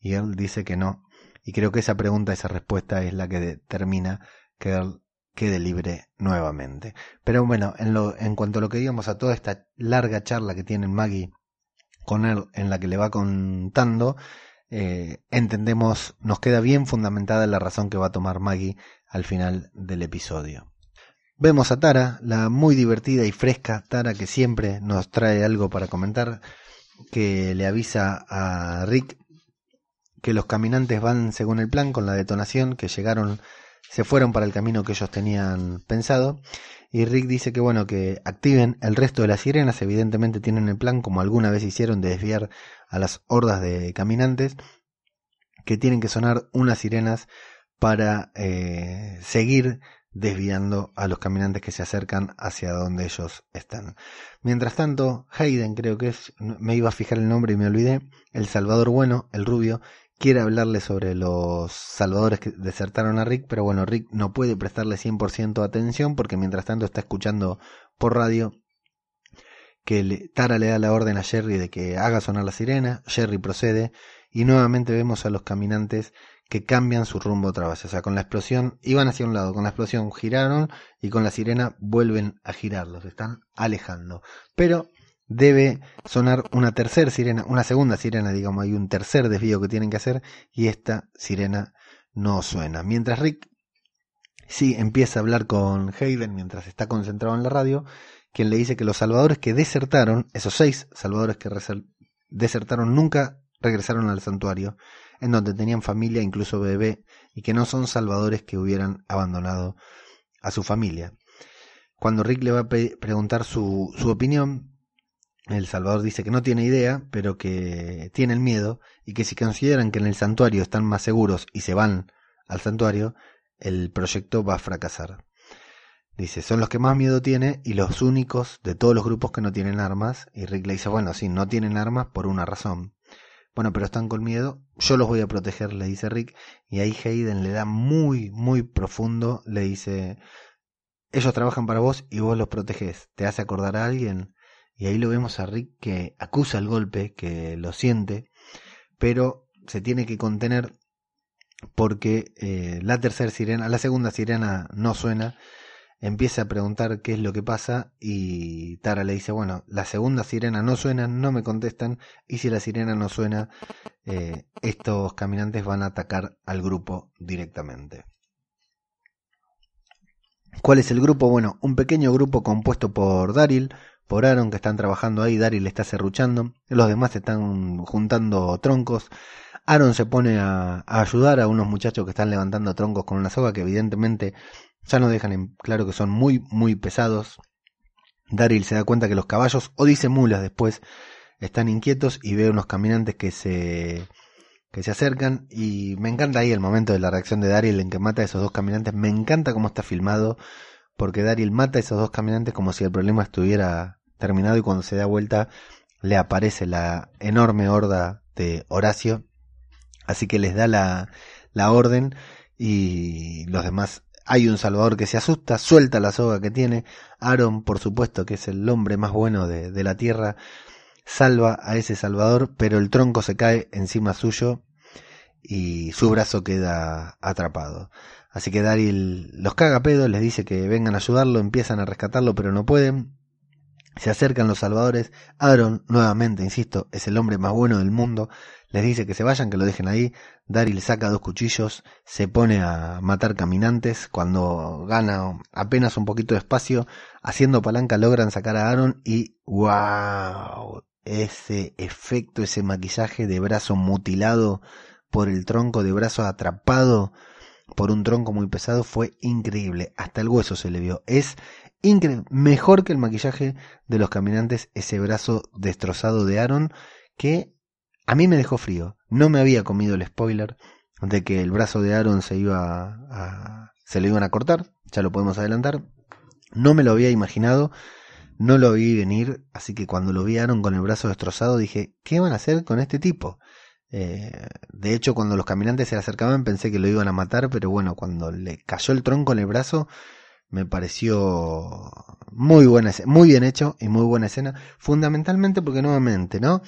S1: Y Earl dice que no. Y creo que esa pregunta, esa respuesta es la que determina que Earl quede libre nuevamente. Pero bueno, en, lo, en cuanto a lo que digamos a toda esta larga charla que tiene Maggie con él, en la que le va contando, eh, entendemos, nos queda bien fundamentada la razón que va a tomar Maggie al final del episodio. Vemos a Tara, la muy divertida y fresca Tara que siempre nos trae algo para comentar, que le avisa a Rick que los caminantes van según el plan con la detonación, que llegaron, se fueron para el camino que ellos tenían pensado. Y Rick dice que bueno, que activen el resto de las sirenas, evidentemente tienen el plan, como alguna vez hicieron, de desviar a las hordas de caminantes, que tienen que sonar unas sirenas para eh, seguir desviando a los caminantes que se acercan hacia donde ellos están. Mientras tanto, Hayden, creo que es, me iba a fijar el nombre y me olvidé, el Salvador Bueno, el rubio, quiere hablarle sobre los salvadores que desertaron a Rick, pero bueno, Rick no puede prestarle 100% atención porque mientras tanto está escuchando por radio que Tara le da la orden a Jerry de que haga sonar la sirena, Jerry procede y nuevamente vemos a los caminantes que cambian su rumbo otra vez, o sea, con la explosión iban hacia un lado, con la explosión giraron y con la sirena vuelven a girar, los están alejando. Pero debe sonar una tercera sirena, una segunda sirena, digamos, hay un tercer desvío que tienen que hacer y esta sirena no suena. Mientras Rick sí empieza a hablar con Hayden mientras está concentrado en la radio, quien le dice que los salvadores que desertaron, esos seis salvadores que desertaron nunca regresaron al santuario, en donde tenían familia, incluso bebé, y que no son salvadores que hubieran abandonado a su familia. Cuando Rick le va a preguntar su, su opinión, el Salvador dice que no tiene idea, pero que tienen miedo y que si consideran que en el santuario están más seguros y se van al santuario, el proyecto va a fracasar. Dice, son los que más miedo tiene y los únicos de todos los grupos que no tienen armas. Y Rick le dice, bueno, sí, no tienen armas por una razón. Bueno, pero están con miedo, yo los voy a proteger, le dice Rick. Y ahí Hayden le da muy, muy profundo, le dice, ellos trabajan para vos y vos los proteges. ¿Te hace acordar a alguien? Y ahí lo vemos a Rick que acusa el golpe, que lo siente, pero se tiene que contener porque eh, la tercera sirena, la segunda sirena no suena, empieza a preguntar qué es lo que pasa y Tara le dice, bueno, la segunda sirena no suena, no me contestan y si la sirena no suena, eh, estos caminantes van a atacar al grupo directamente. ¿Cuál es el grupo? Bueno, un pequeño grupo compuesto por Daryl, por Aaron que están trabajando ahí, Daryl está serruchando, los demás están juntando troncos. Aaron se pone a, ayudar a unos muchachos que están levantando troncos con una soga que evidentemente ya no dejan en claro que son muy, muy pesados. Daryl se da cuenta que los caballos, o dice mulas después, están inquietos y ve unos caminantes que se, que se acercan y me encanta ahí el momento de la reacción de Daryl en que mata a esos dos caminantes. Me encanta cómo está filmado porque Daryl mata a esos dos caminantes como si el problema estuviera terminado y cuando se da vuelta le aparece la enorme horda de Horacio, así que les da la, la orden y los demás hay un salvador que se asusta, suelta la soga que tiene, Aaron por supuesto que es el hombre más bueno de, de la tierra, salva a ese salvador, pero el tronco se cae encima suyo y su brazo queda atrapado. Así que Daryl los caga pedo, les dice que vengan a ayudarlo, empiezan a rescatarlo, pero no pueden. Se acercan los salvadores. Aaron, nuevamente, insisto, es el hombre más bueno del mundo. Les dice que se vayan, que lo dejen ahí. Daryl saca dos cuchillos, se pone a matar caminantes. Cuando gana apenas un poquito de espacio, haciendo palanca logran sacar a Aaron y ¡wow! Ese efecto, ese maquillaje de brazo mutilado por el tronco, de brazo atrapado por un tronco muy pesado fue increíble. Hasta el hueso se le vio. Es increíble. Mejor que el maquillaje de los caminantes, ese brazo destrozado de Aaron que a mí me dejó frío. No me había comido el spoiler de que el brazo de Aaron se iba a, se lo iban a cortar. Ya lo podemos adelantar. No me lo había imaginado. No lo vi venir, así que cuando lo vi Aaron con el brazo destrozado dije, ¿qué van a hacer con este tipo? Eh, de hecho, cuando los caminantes se acercaban pensé que lo iban a matar, pero bueno, cuando le cayó el tronco en el brazo, me pareció muy buena, muy bien hecho y muy buena escena, fundamentalmente porque nuevamente, ¿no?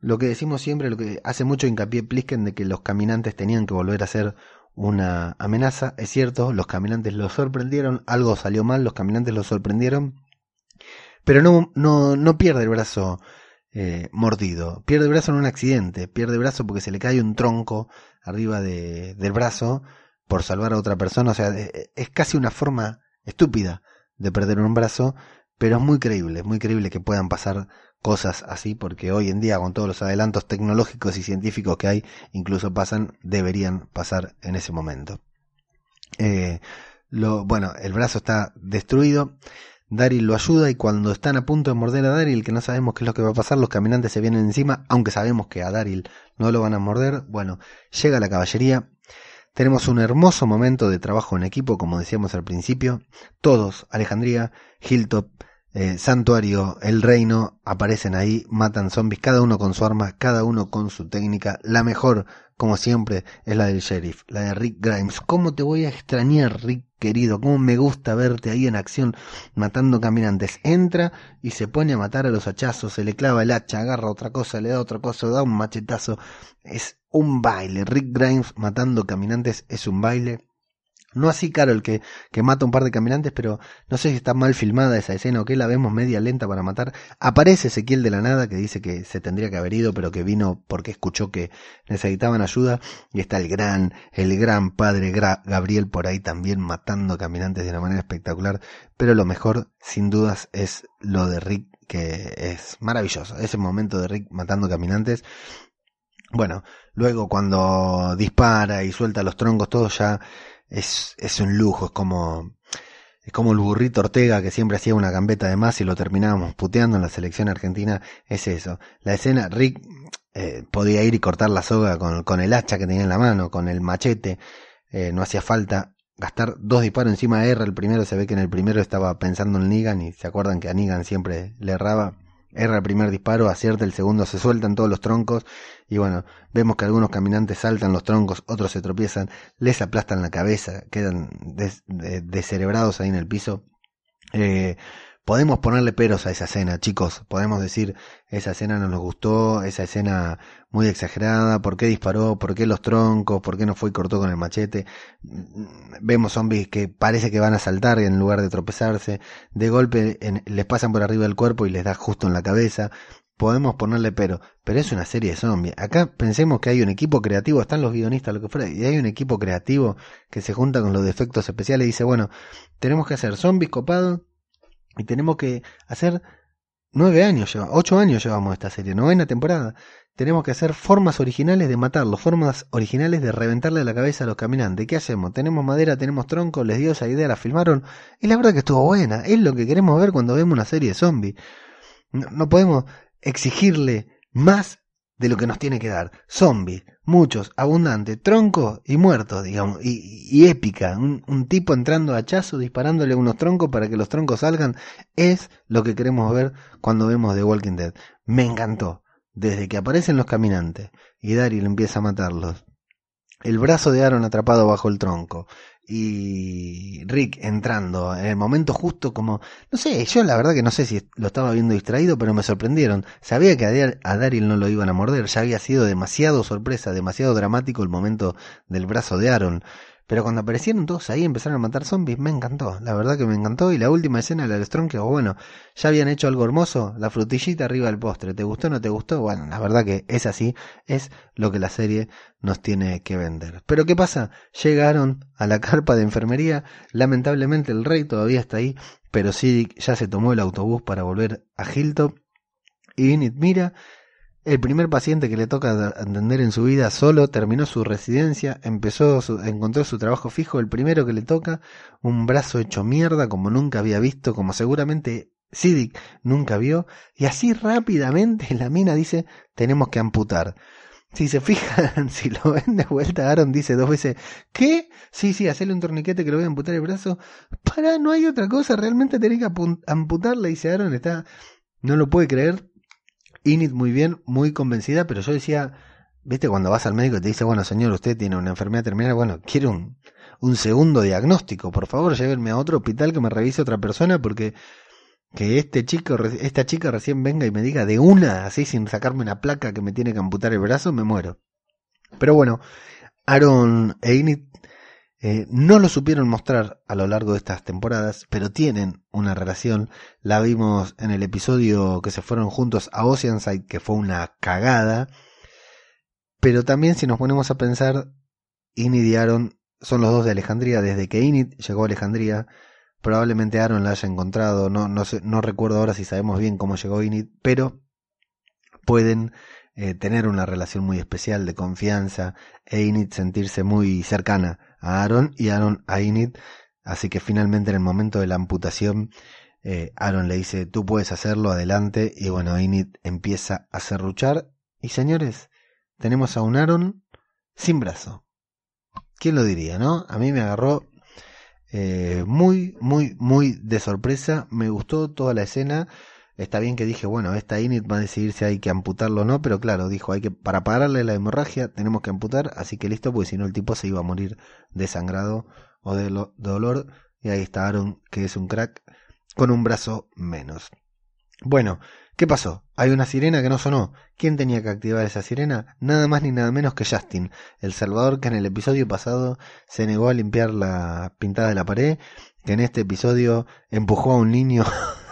S1: Lo que decimos siempre, lo que hace mucho hincapié Plisken de que los caminantes tenían que volver a ser una amenaza. Es cierto, los caminantes lo sorprendieron, algo salió mal, los caminantes lo sorprendieron, pero no, no, no pierde el brazo eh, mordido, pierde brazo en un accidente, pierde brazo porque se le cae un tronco arriba de, del brazo por salvar a otra persona, o sea, es casi una forma estúpida de perder un brazo, pero es muy creíble, muy creíble que puedan pasar cosas así, porque hoy en día con todos los adelantos tecnológicos y científicos que hay, incluso pasan, deberían pasar en ese momento. Eh, lo, bueno, el brazo está destruido. Daryl lo ayuda y cuando están a punto de morder a Daryl, que no sabemos qué es lo que va a pasar, los caminantes se vienen encima, aunque sabemos que a Daryl no lo van a morder. Bueno, llega la caballería. Tenemos un hermoso momento de trabajo en equipo, como decíamos al principio. Todos, Alejandría, Hilltop, eh, Santuario, el Reino, aparecen ahí, matan zombies, cada uno con su arma, cada uno con su técnica. La mejor, como siempre, es la del sheriff, la de Rick Grimes. ¿Cómo te voy a extrañar, Rick querido? ¿Cómo me gusta verte ahí en acción matando caminantes? Entra y se pone a matar a los hachazos, se le clava el hacha, agarra otra cosa, le da otra cosa, da un machetazo. Es un baile. Rick Grimes matando caminantes es un baile. No así Carol, que, que mata un par de caminantes, pero no sé si está mal filmada esa escena o que la vemos media lenta para matar. Aparece Ezequiel de la nada que dice que se tendría que haber ido, pero que vino porque escuchó que necesitaban ayuda. Y está el gran, el gran padre Gabriel por ahí también matando caminantes de una manera espectacular. Pero lo mejor, sin dudas, es lo de Rick, que es maravilloso. Ese momento de Rick matando caminantes. Bueno, luego cuando dispara y suelta los troncos, todo ya es, es un lujo, es como, es como el burrito Ortega que siempre hacía una gambeta de más y lo terminábamos puteando en la selección argentina, es eso. La escena, Rick eh, podía ir y cortar la soga con, con, el hacha que tenía en la mano, con el machete, eh, no hacía falta gastar dos disparos encima de R, el primero se ve que en el primero estaba pensando en Negan y se acuerdan que a Negan siempre le erraba erra el primer disparo, acierta el segundo, se sueltan todos los troncos y bueno, vemos que algunos caminantes saltan los troncos, otros se tropiezan, les aplastan la cabeza, quedan descerebrados ahí en el piso. Eh, podemos ponerle peros a esa escena, chicos. Podemos decir, esa escena no nos gustó, esa escena muy exagerada, por qué disparó, por qué los troncos, por qué no fue y cortó con el machete. Vemos zombies que parece que van a saltar en lugar de tropezarse. De golpe les pasan por arriba del cuerpo y les da justo en la cabeza. Podemos ponerle pero, pero es una serie de zombies. Acá pensemos que hay un equipo creativo, están los guionistas, lo que fuera, y hay un equipo creativo que se junta con los defectos especiales y dice, bueno, tenemos que hacer zombies copados, y tenemos que hacer nueve años, ocho años llevamos esta serie, novena temporada. Tenemos que hacer formas originales de matarlos, formas originales de reventarle la cabeza a los caminantes. ¿Qué hacemos? Tenemos madera, tenemos tronco, les dio esa idea, la filmaron. Y la verdad que estuvo buena. Es lo que queremos ver cuando vemos una serie de zombies. no podemos exigirle más de lo que nos tiene que dar. Zombies, muchos, abundantes, troncos y muertos, digamos, y, épica. Un, tipo entrando a hachazo, disparándole unos troncos para que los troncos salgan, es lo que queremos ver cuando vemos The Walking Dead. Me encantó. Desde que aparecen los caminantes y Daryl empieza a matarlos, el brazo de Aaron atrapado bajo el tronco, y Rick entrando en el momento justo como, no sé, yo la verdad que no sé si lo estaba viendo distraído, pero me sorprendieron. Sabía que a Daryl no lo iban a morder, ya había sido demasiado sorpresa, demasiado dramático el momento del brazo de Aaron. Pero cuando aparecieron todos ahí empezaron a matar zombies, me encantó. La verdad que me encantó. Y la última escena del Strong, que bueno, ya habían hecho algo hermoso, la frutillita arriba del postre. ¿Te gustó o no te gustó? Bueno, la verdad que es así. Es lo que la serie nos tiene que vender. Pero ¿qué pasa? Llegaron a la carpa de enfermería. Lamentablemente el rey todavía está ahí. Pero sí ya se tomó el autobús para volver a Hilltop. Y Init mira el primer paciente que le toca atender en su vida solo terminó su residencia, empezó encontró su trabajo fijo, el primero que le toca, un brazo hecho mierda como nunca había visto, como seguramente Sidic nunca vio, y así rápidamente la mina dice, tenemos que amputar. Si se fijan, si lo ven de vuelta, Aaron dice dos veces, ¿qué? Sí, sí, hacerle un torniquete que lo voy a amputar el brazo. Para, no hay otra cosa, realmente tenés que amputarle, dice Aaron, está, no lo puede creer, Init muy bien, muy convencida, pero yo decía, viste, cuando vas al médico y te dice, bueno, señor, usted tiene una enfermedad terminal, bueno, quiere un, un segundo diagnóstico, por favor, llévenme a otro hospital que me revise otra persona porque que este chico, esta chica recién venga y me diga de una, así sin sacarme una placa que me tiene que amputar el brazo, me muero. Pero bueno, Aaron e Enid eh, no lo supieron mostrar a lo largo de estas temporadas, pero tienen una relación. La vimos en el episodio que se fueron juntos a Oceanside, que fue una cagada. Pero también si nos ponemos a pensar, Enid y Aaron son los dos de Alejandría. Desde que Enid llegó a Alejandría, probablemente Aaron la haya encontrado. No, no, recuerdo ahora si sabemos bien cómo llegó Enid, pero pueden eh, tener una relación muy especial de confianza e sentirse muy cercana a Aaron y Aaron a Enid. Así que finalmente en el momento de la amputación, eh, Aaron le dice, tú puedes hacerlo, adelante. Y bueno, Enid empieza a serruchar. Y señores, tenemos a un Aaron sin brazo. ¿Quién lo diría, no? A mí me agarró eh, muy, muy, muy de sorpresa. Me gustó toda la escena. Está bien que dije, bueno, esta Init va a decidir si hay que amputarlo o no, pero claro, dijo, hay que, para pararle la hemorragia tenemos que amputar, así que listo, porque si no el tipo se iba a morir desangrado o de, dolor. Y ahí está Aaron, que es un crack, con un brazo menos. Bueno, ¿qué pasó? Hay una sirena que no sonó. ¿Quién tenía que activar esa sirena? Nada más ni nada menos que Justin, el salvador que en el episodio pasado se negó a limpiar la pintada de la pared, que en este episodio empujó a un niño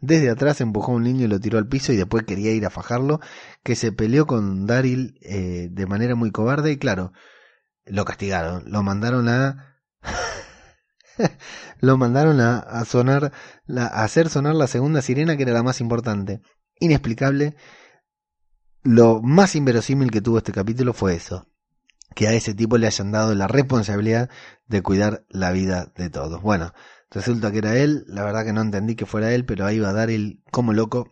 S1: Desde atrás empujó a un niño y lo tiró al piso y después quería ir a fajarlo, que se peleó con Daryl eh, de manera muy cobarde y claro, lo castigaron, lo mandaron a... lo mandaron a, sonar, a hacer sonar la segunda sirena que era la más importante. Inexplicable. Lo más inverosímil que tuvo este capítulo fue eso. Que a ese tipo le hayan dado la responsabilidad de cuidar la vida de todos. Bueno, Resulta que era él, la verdad que no entendí que fuera él, pero ahí va a dar el como loco.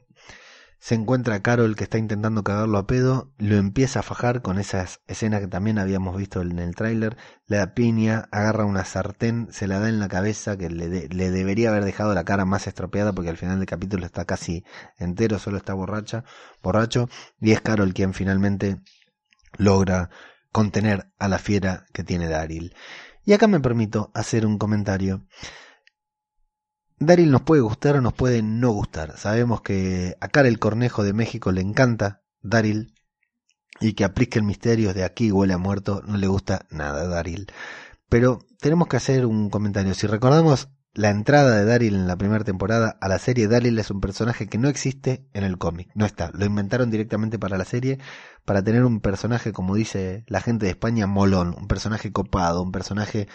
S1: Se encuentra a Carol que está intentando cagarlo a pedo, lo empieza a fajar con esas escenas que también habíamos visto en el tráiler, le da piña, agarra una sartén, se la da en la cabeza que le, le debería haber dejado la cara más estropeada porque al final del capítulo está casi entero, solo está borracha, borracho, y es Carol quien finalmente logra contener a la fiera que tiene Daryl. Y acá me permito hacer un comentario. Daryl nos puede gustar o nos puede no gustar. Sabemos que a Cara el Cornejo de México le encanta Daryl y que aplique el misterio de aquí huele a muerto no le gusta nada Daryl. Pero tenemos que hacer un comentario. Si recordamos la entrada de Daryl en la primera temporada a la serie, Daryl es un personaje que no existe en el cómic. No está. Lo inventaron directamente para la serie para tener un personaje, como dice la gente de España, molón. Un personaje copado, un personaje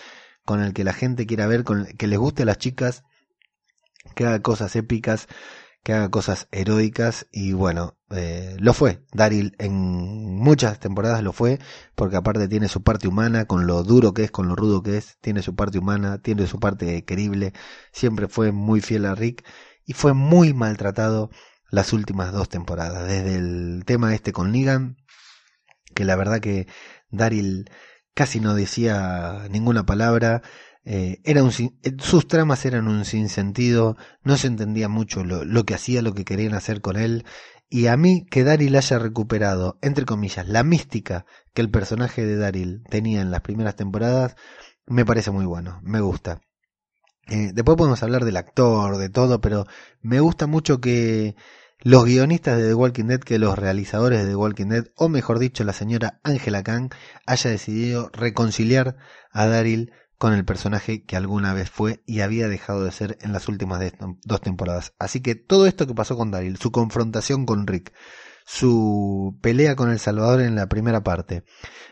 S1: con el que la gente quiera ver, con el que les guste a las chicas que haga cosas épicas, que haga cosas heroicas y bueno, eh, lo fue. Daryl en muchas temporadas lo fue porque aparte tiene su parte humana, con lo duro que es, con lo rudo que es, tiene su parte humana, tiene su parte querible, siempre fue muy fiel a Rick y fue muy maltratado las últimas dos temporadas, desde el tema este con Negan, que la verdad que Daryl casi no decía ninguna palabra, eh, un, eh, sus tramas eran un sinsentido, no se entendía mucho lo, lo, que hacía, lo que querían hacer con él, y a mí que Daryl haya recuperado, entre comillas, la mística que el personaje de Daryl tenía en las primeras temporadas, me parece muy bueno, me gusta. Eh, después podemos hablar del actor, de todo, pero me gusta mucho que los guionistas de The Walking Dead, que los realizadores de The Walking Dead, o mejor dicho, la señora Angela Kang, haya decidido reconciliar a Daryl con el personaje que alguna vez fue y había dejado de ser en las últimas dos temporadas. Así que todo esto que pasó con Daryl, su confrontación con Rick, su pelea con el Salvador en la primera parte,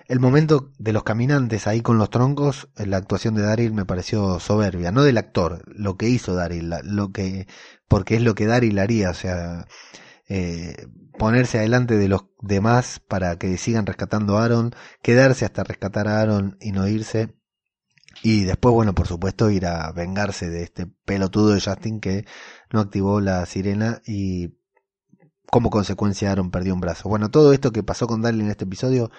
S1: el momento de los caminantes ahí con los troncos, la actuación de Daryl me pareció soberbia, no del actor, lo que hizo Daryl, lo que, porque es lo que Daryl haría, o sea, eh, ponerse adelante de los demás para que sigan rescatando a Aaron, quedarse hasta rescatar a Aaron y no irse y después, bueno, por supuesto, ir a vengarse de este pelotudo de Justin que no activó la sirena y como consecuencia Aaron perdió un brazo. Bueno, todo esto que pasó con Daryl en este episodio,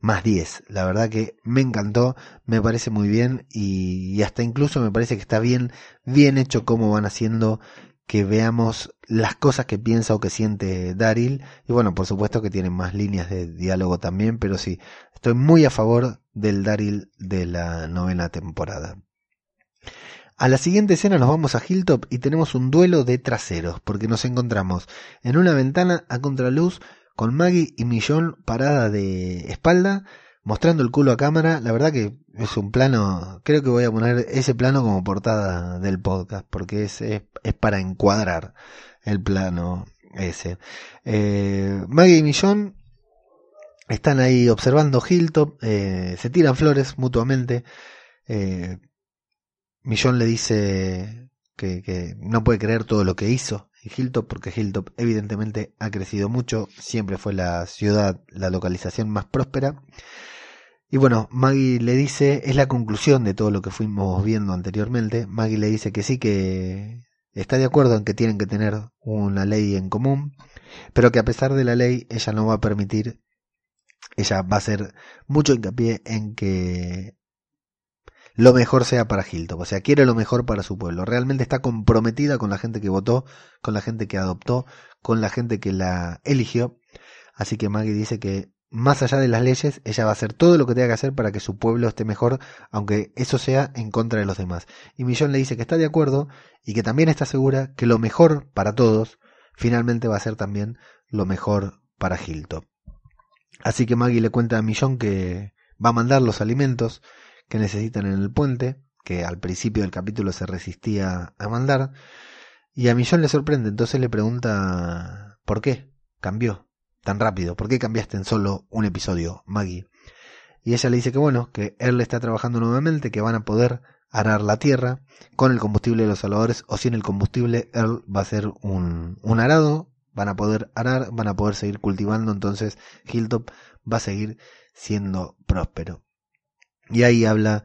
S1: más 10. La verdad que me encantó, me parece muy bien y, hasta incluso me parece que está bien, bien hecho cómo van haciendo que veamos las cosas que piensa o que siente Daryl. Y bueno, por supuesto que tienen más líneas de diálogo también, pero sí, estoy muy a favor del Daryl de la novena temporada. A la siguiente escena nos vamos a Hilltop y tenemos un duelo de traseros, porque nos encontramos en una ventana a contraluz con Maggie y Millón parada de espalda, mostrando el culo a cámara. La verdad que es un plano, creo que voy a poner ese plano como portada del podcast, porque es, es, para encuadrar el plano ese. Eh, Maggie y Millón están ahí observando Hilltop, eh, se tiran flores mutuamente. Eh, Millón le dice que, que, no puede creer todo lo que hizo Hilltop, porque Hilltop evidentemente ha crecido mucho, siempre fue la ciudad, la localización más próspera. Y bueno, Maggie le dice, es la conclusión de todo lo que fuimos viendo anteriormente, Maggie le dice que sí, que está de acuerdo en que tienen que tener una ley en común, pero que a pesar de la ley ella no va a permitir, ella va a hacer mucho hincapié en que lo mejor sea para Hilton, o sea, quiere lo mejor para su pueblo, realmente está comprometida con la gente que votó, con la gente que adoptó, con la gente que la eligió, así que Maggie dice que más allá de las leyes, ella va a hacer todo lo que tenga que hacer para que su pueblo esté mejor, aunque eso sea en contra de los demás. Y Millón le dice que está de acuerdo y que también está segura que lo mejor para todos finalmente va a ser también lo mejor para Hilton. Así que Maggie le cuenta a Millón que va a mandar los alimentos que necesitan en el puente, que al principio del capítulo se resistía a mandar, y a Millón le sorprende, entonces le pregunta ¿por qué? Cambió tan rápido, ¿por qué cambiaste en solo un episodio, Maggie? Y ella le dice que bueno, que él está trabajando nuevamente, que van a poder arar la tierra con el combustible de los salvadores o sin el combustible, él va a ser un, un arado, van a poder arar, van a poder seguir cultivando, entonces Hilltop va a seguir siendo próspero. Y ahí habla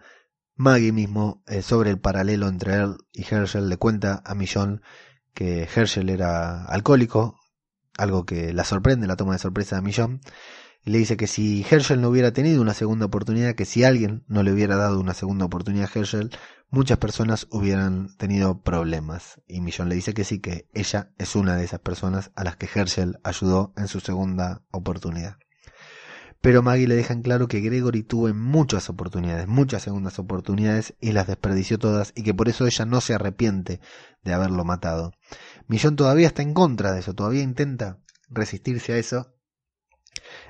S1: Maggie mismo eh, sobre el paralelo entre él y Herschel. Le cuenta a Millón que Herschel era alcohólico, algo que la sorprende, la toma de sorpresa a Millón. Y le dice que si Herschel no hubiera tenido una segunda oportunidad, que si alguien no le hubiera dado una segunda oportunidad a Herschel, muchas personas hubieran tenido problemas. Y Millón le dice que sí, que ella es una de esas personas a las que Herschel ayudó en su segunda oportunidad. Pero Maggie le deja en claro que Gregory tuvo muchas oportunidades, muchas segundas oportunidades y las desperdició todas y que por eso ella no se arrepiente de haberlo matado. Millón todavía está en contra de eso, todavía intenta resistirse a eso.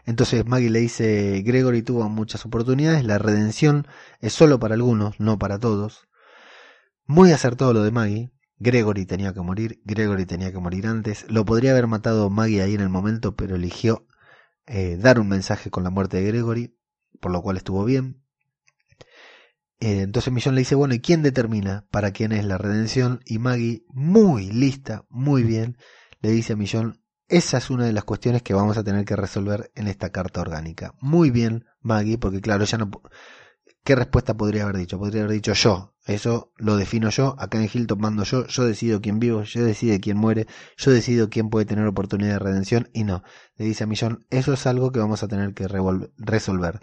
S1: Entonces Maggie le dice, Gregory tuvo muchas oportunidades, la redención es solo para algunos, no para todos. Muy acertado lo de Maggie, Gregory tenía que morir, Gregory tenía que morir antes, lo podría haber matado Maggie ahí en el momento, pero eligió eh, dar un mensaje con la muerte de Gregory, por lo cual estuvo bien. Eh, entonces Millón le dice, bueno, ¿y quién determina para quién es la redención? Y Maggie, muy lista, muy bien, le dice a Millón, esa es una de las cuestiones que vamos a tener que resolver en esta carta orgánica. Muy bien, Maggie, porque claro, ya no... ¿Qué respuesta podría haber dicho? Podría haber dicho yo, eso lo defino yo, acá en Hilton mando yo, yo decido quién vivo, yo decido quién muere, yo decido quién puede tener oportunidad de redención y no. Le dice a Millón, eso es algo que vamos a tener que resolver.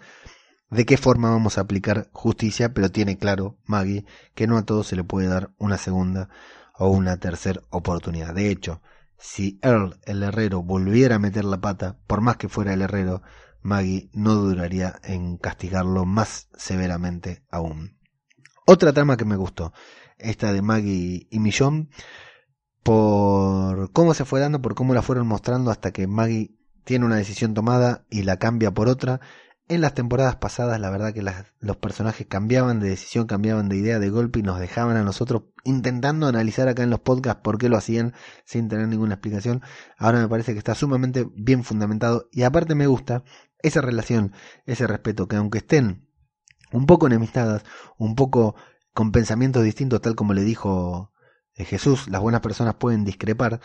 S1: ¿De qué forma vamos a aplicar justicia? Pero tiene claro Maggie que no a todos se le puede dar una segunda o una tercera oportunidad. De hecho, si Earl, el herrero, volviera a meter la pata, por más que fuera el herrero, Maggie no duraría en castigarlo más severamente aún. Otra trama que me gustó, esta de Maggie y Millón, por cómo se fue dando, por cómo la fueron mostrando hasta que Maggie tiene una decisión tomada y la cambia por otra. En las temporadas pasadas, la verdad que los personajes cambiaban de decisión, cambiaban de idea de golpe y nos dejaban a nosotros intentando analizar acá en los podcasts por qué lo hacían sin tener ninguna explicación. Ahora me parece que está sumamente bien fundamentado y aparte me gusta esa relación, ese respeto, que aunque estén un poco enemistadas, un poco con pensamientos distintos, tal como le dijo eh, Jesús, las buenas personas pueden discrepar,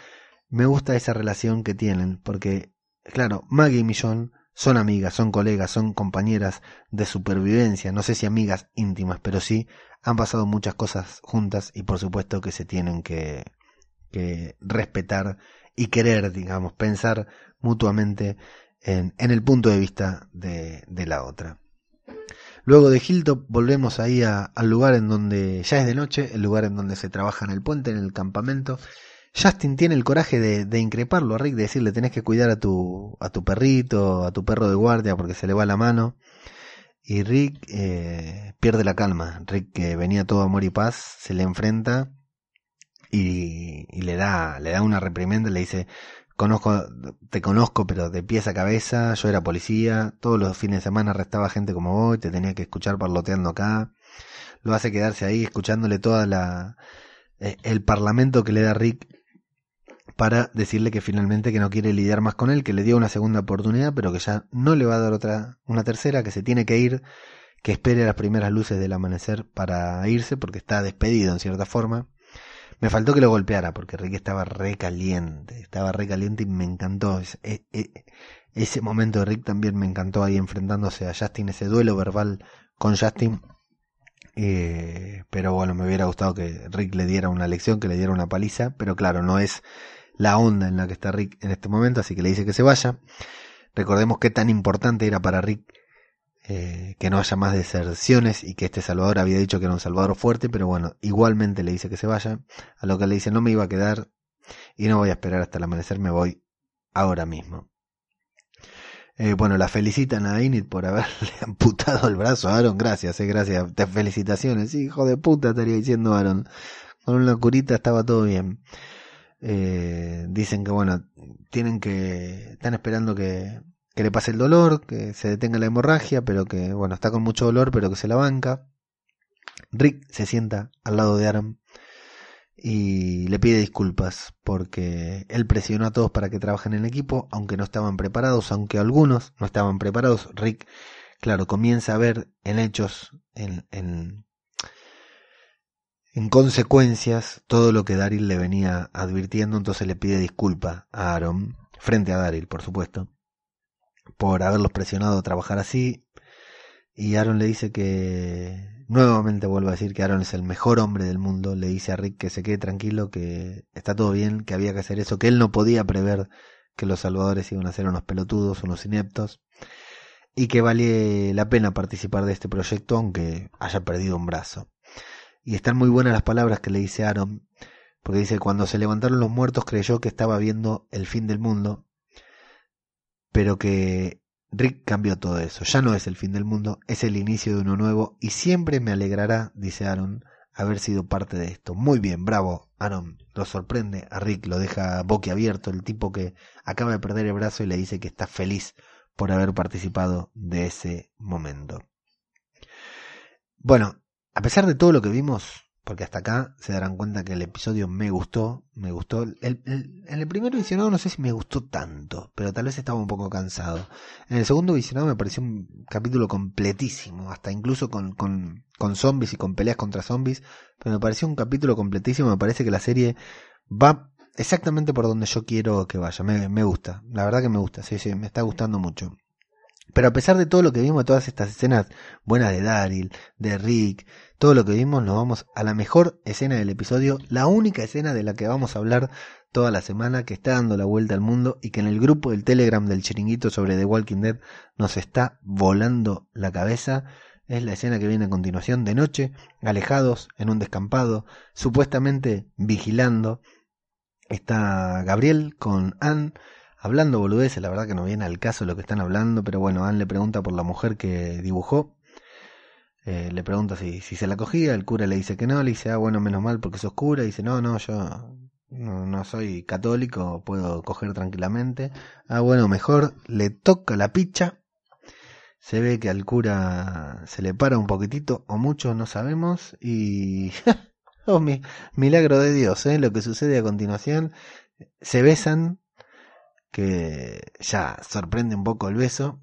S1: me gusta esa relación que tienen, porque, claro, Maggie y Millón son amigas, son colegas, son compañeras de supervivencia, no sé si amigas íntimas, pero sí han pasado muchas cosas juntas y por supuesto que se tienen que, que respetar y querer, digamos, pensar mutuamente en, el punto de vista de, la otra. Luego de Hilltop volvemos ahí al lugar en donde ya es de noche, el lugar en donde se trabaja en el puente, en el campamento. Justin tiene el coraje de, de, increparlo a Rick, de decirle tenés que cuidar a tu, a tu perrito, a tu perro de guardia porque se le va la mano. Y Rick eh, pierde la calma. Rick que venía todo amor y paz, se le enfrenta y, y le da, le da una reprimenda, le dice, conozco, te conozco, pero de pies a cabeza, yo era policía, todos los fines de semana arrestaba gente como vos, te tenía que escuchar parloteando acá, lo hace quedarse ahí escuchándole toda la, eh, el parlamento que le da Rick para decirle que finalmente que no quiere lidiar más con él, que le dio una segunda oportunidad, pero que ya no le va a dar otra, una tercera, que se tiene que ir, que espere las primeras luces del amanecer para irse, porque está despedido en cierta forma. Me faltó que lo golpeara porque Rick estaba re caliente, estaba re caliente y me encantó. E, e, ese momento de Rick también me encantó ahí enfrentándose a Justin, ese duelo verbal con Justin. Eh, pero bueno, me hubiera gustado que Rick le diera una lección, que le diera una paliza, pero claro, no es la onda en la que está Rick en este momento, así que le dice que se vaya. Recordemos qué tan importante era para Rick eh, que no haya más deserciones y que este Salvador había dicho que era un Salvador fuerte, pero bueno, igualmente le dice que se vaya, a lo que le dice no me iba a quedar y no voy a esperar hasta el amanecer, me voy ahora mismo. Eh, bueno, la felicitan a Init por haberle amputado el brazo a Aaron, gracias, eh, gracias, te felicitaciones, hijo de puta estaría diciendo Aaron, con una curita estaba todo bien. Eh, dicen que bueno, tienen que, están esperando que que le pase el dolor, que se detenga la hemorragia, pero que, bueno, está con mucho dolor, pero que se la banca. Rick se sienta al lado de Aaron y le pide disculpas porque él presionó a todos para que trabajen en equipo, aunque no estaban preparados, aunque algunos no estaban preparados. Rick, claro, comienza a ver en hechos, en, en, en consecuencias, todo lo que Daryl le venía advirtiendo, entonces le pide disculpas a Aaron, frente a Daryl, por supuesto por haberlos presionado a trabajar así. Y Aaron le dice que, nuevamente vuelvo a decir que Aaron es el mejor hombre del mundo. Le dice a Rick que se quede tranquilo, que está todo bien, que había que hacer eso, que él no podía prever que los salvadores iban a ser unos pelotudos, unos ineptos. Y que vale la pena participar de este proyecto aunque haya perdido un brazo. Y están muy buenas las palabras que le dice Aaron, porque dice, cuando se levantaron los muertos creyó que estaba viendo el fin del mundo, pero que Rick cambió todo eso. Ya no es el fin del mundo, es el inicio de uno nuevo y siempre me alegrará, dice Aaron, haber sido parte de esto. Muy bien, bravo, Aaron. Lo sorprende a Rick, lo deja boquiabierto, el tipo que acaba de perder el brazo y le dice que está feliz por haber participado de ese momento. Bueno, a pesar de todo lo que vimos, porque hasta acá se darán cuenta que el episodio me gustó, me gustó. El, en el primero visionado no sé si me gustó tanto, pero tal vez estaba un poco cansado. En el segundo visionado me pareció un capítulo completísimo, hasta incluso con, con, con zombies y con peleas contra zombies, pero me pareció un capítulo completísimo, me parece que la serie va exactamente por donde yo quiero que vaya, me, me gusta, la verdad que me gusta, sí, sí, me está gustando mucho. Pero a pesar de todo lo que vimos, todas estas escenas buenas de Daryl, de Rick, todo lo que vimos, nos vamos a la mejor escena del episodio, la única escena de la que vamos a hablar toda la semana, que está dando la vuelta al mundo y que en el grupo del Telegram del chiringuito sobre The Walking Dead nos está volando la cabeza. Es la escena que viene a continuación de noche, alejados en un descampado, supuestamente vigilando. Está Gabriel con Anne hablando boludeces, la verdad que no viene al caso lo que están hablando, pero bueno, Anne le pregunta por la mujer que dibujó. Eh, le pregunta si, si se la cogía, el cura le dice que no, le dice, ah, bueno, menos mal porque sos cura, y dice, no, no, yo no, soy católico, puedo coger tranquilamente. Ah, bueno, mejor le toca la picha. Se ve que al cura se le para un poquitito o mucho, no sabemos. Y... oh, mi, milagro de Dios, ¿eh? Lo que sucede a continuación. Se besan, que ya sorprende un poco el beso.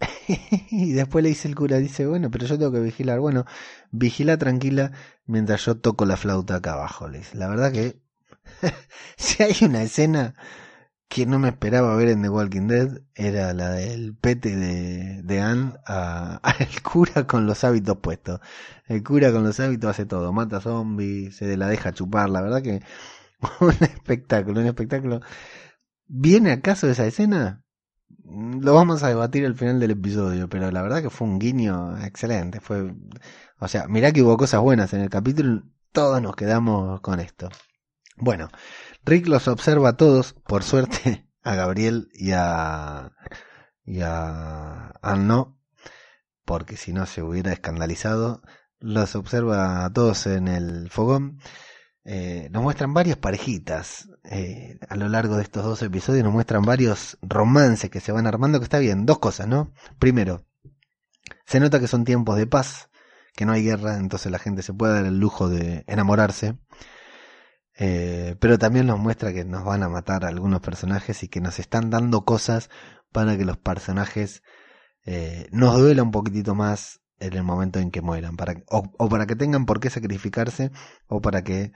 S1: y después le dice el cura, dice, bueno, pero yo tengo que vigilar. Bueno, vigila tranquila mientras yo toco la flauta acá abajo. Le La verdad que si hay una escena que no me esperaba ver en The Walking Dead, era la del pete de, de Anne al cura con los hábitos puestos. El cura con los hábitos hace todo, mata zombies, se la deja chupar, la verdad que un espectáculo, un espectáculo ¿Viene acaso esa escena? Mm, lo vamos a debatir al final del episodio, pero la verdad que fue un guiño excelente. Fue, o sea, mirá que hubo cosas buenas en el capítulo, todos nos quedamos con esto. Bueno, Rick los observa a todos, por suerte a Gabriel y a y a Anno, porque si no se hubiera escandalizado. Los observa a todos en el fogón eh, nos muestran varias parejitas eh, a lo largo de estos dos episodios, nos muestran varios romances que se van armando, que está bien, dos cosas, ¿no? Primero, se nota que son tiempos de paz, que no hay guerra, entonces la gente se puede dar el lujo de enamorarse. Eh, pero también nos muestra que nos van a matar algunos personajes y que nos están dando cosas para que los personajes nos duela un poquitito más en el momento en que mueran, para, o, para que tengan por qué sacrificarse o para que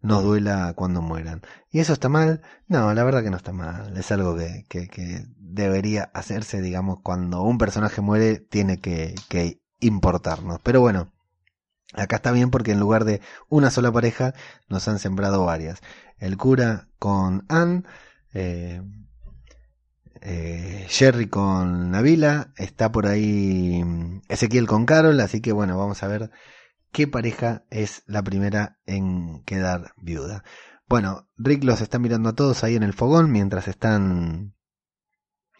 S1: nos duela cuando mueran. ¿Y eso está mal? No, la verdad que no está mal. Es algo que, que, que debería hacerse, digamos, cuando un personaje muere, tiene que, que importarnos. Pero bueno, Acá está bien porque en lugar de una sola pareja nos han sembrado varias. El cura con Anne, eh, eh, Jerry con Navila, está por ahí mm, Ezequiel con Carol, así que bueno, vamos a ver qué pareja es la primera en quedar viuda. Bueno, Rick los está mirando a todos ahí en el fogón mientras están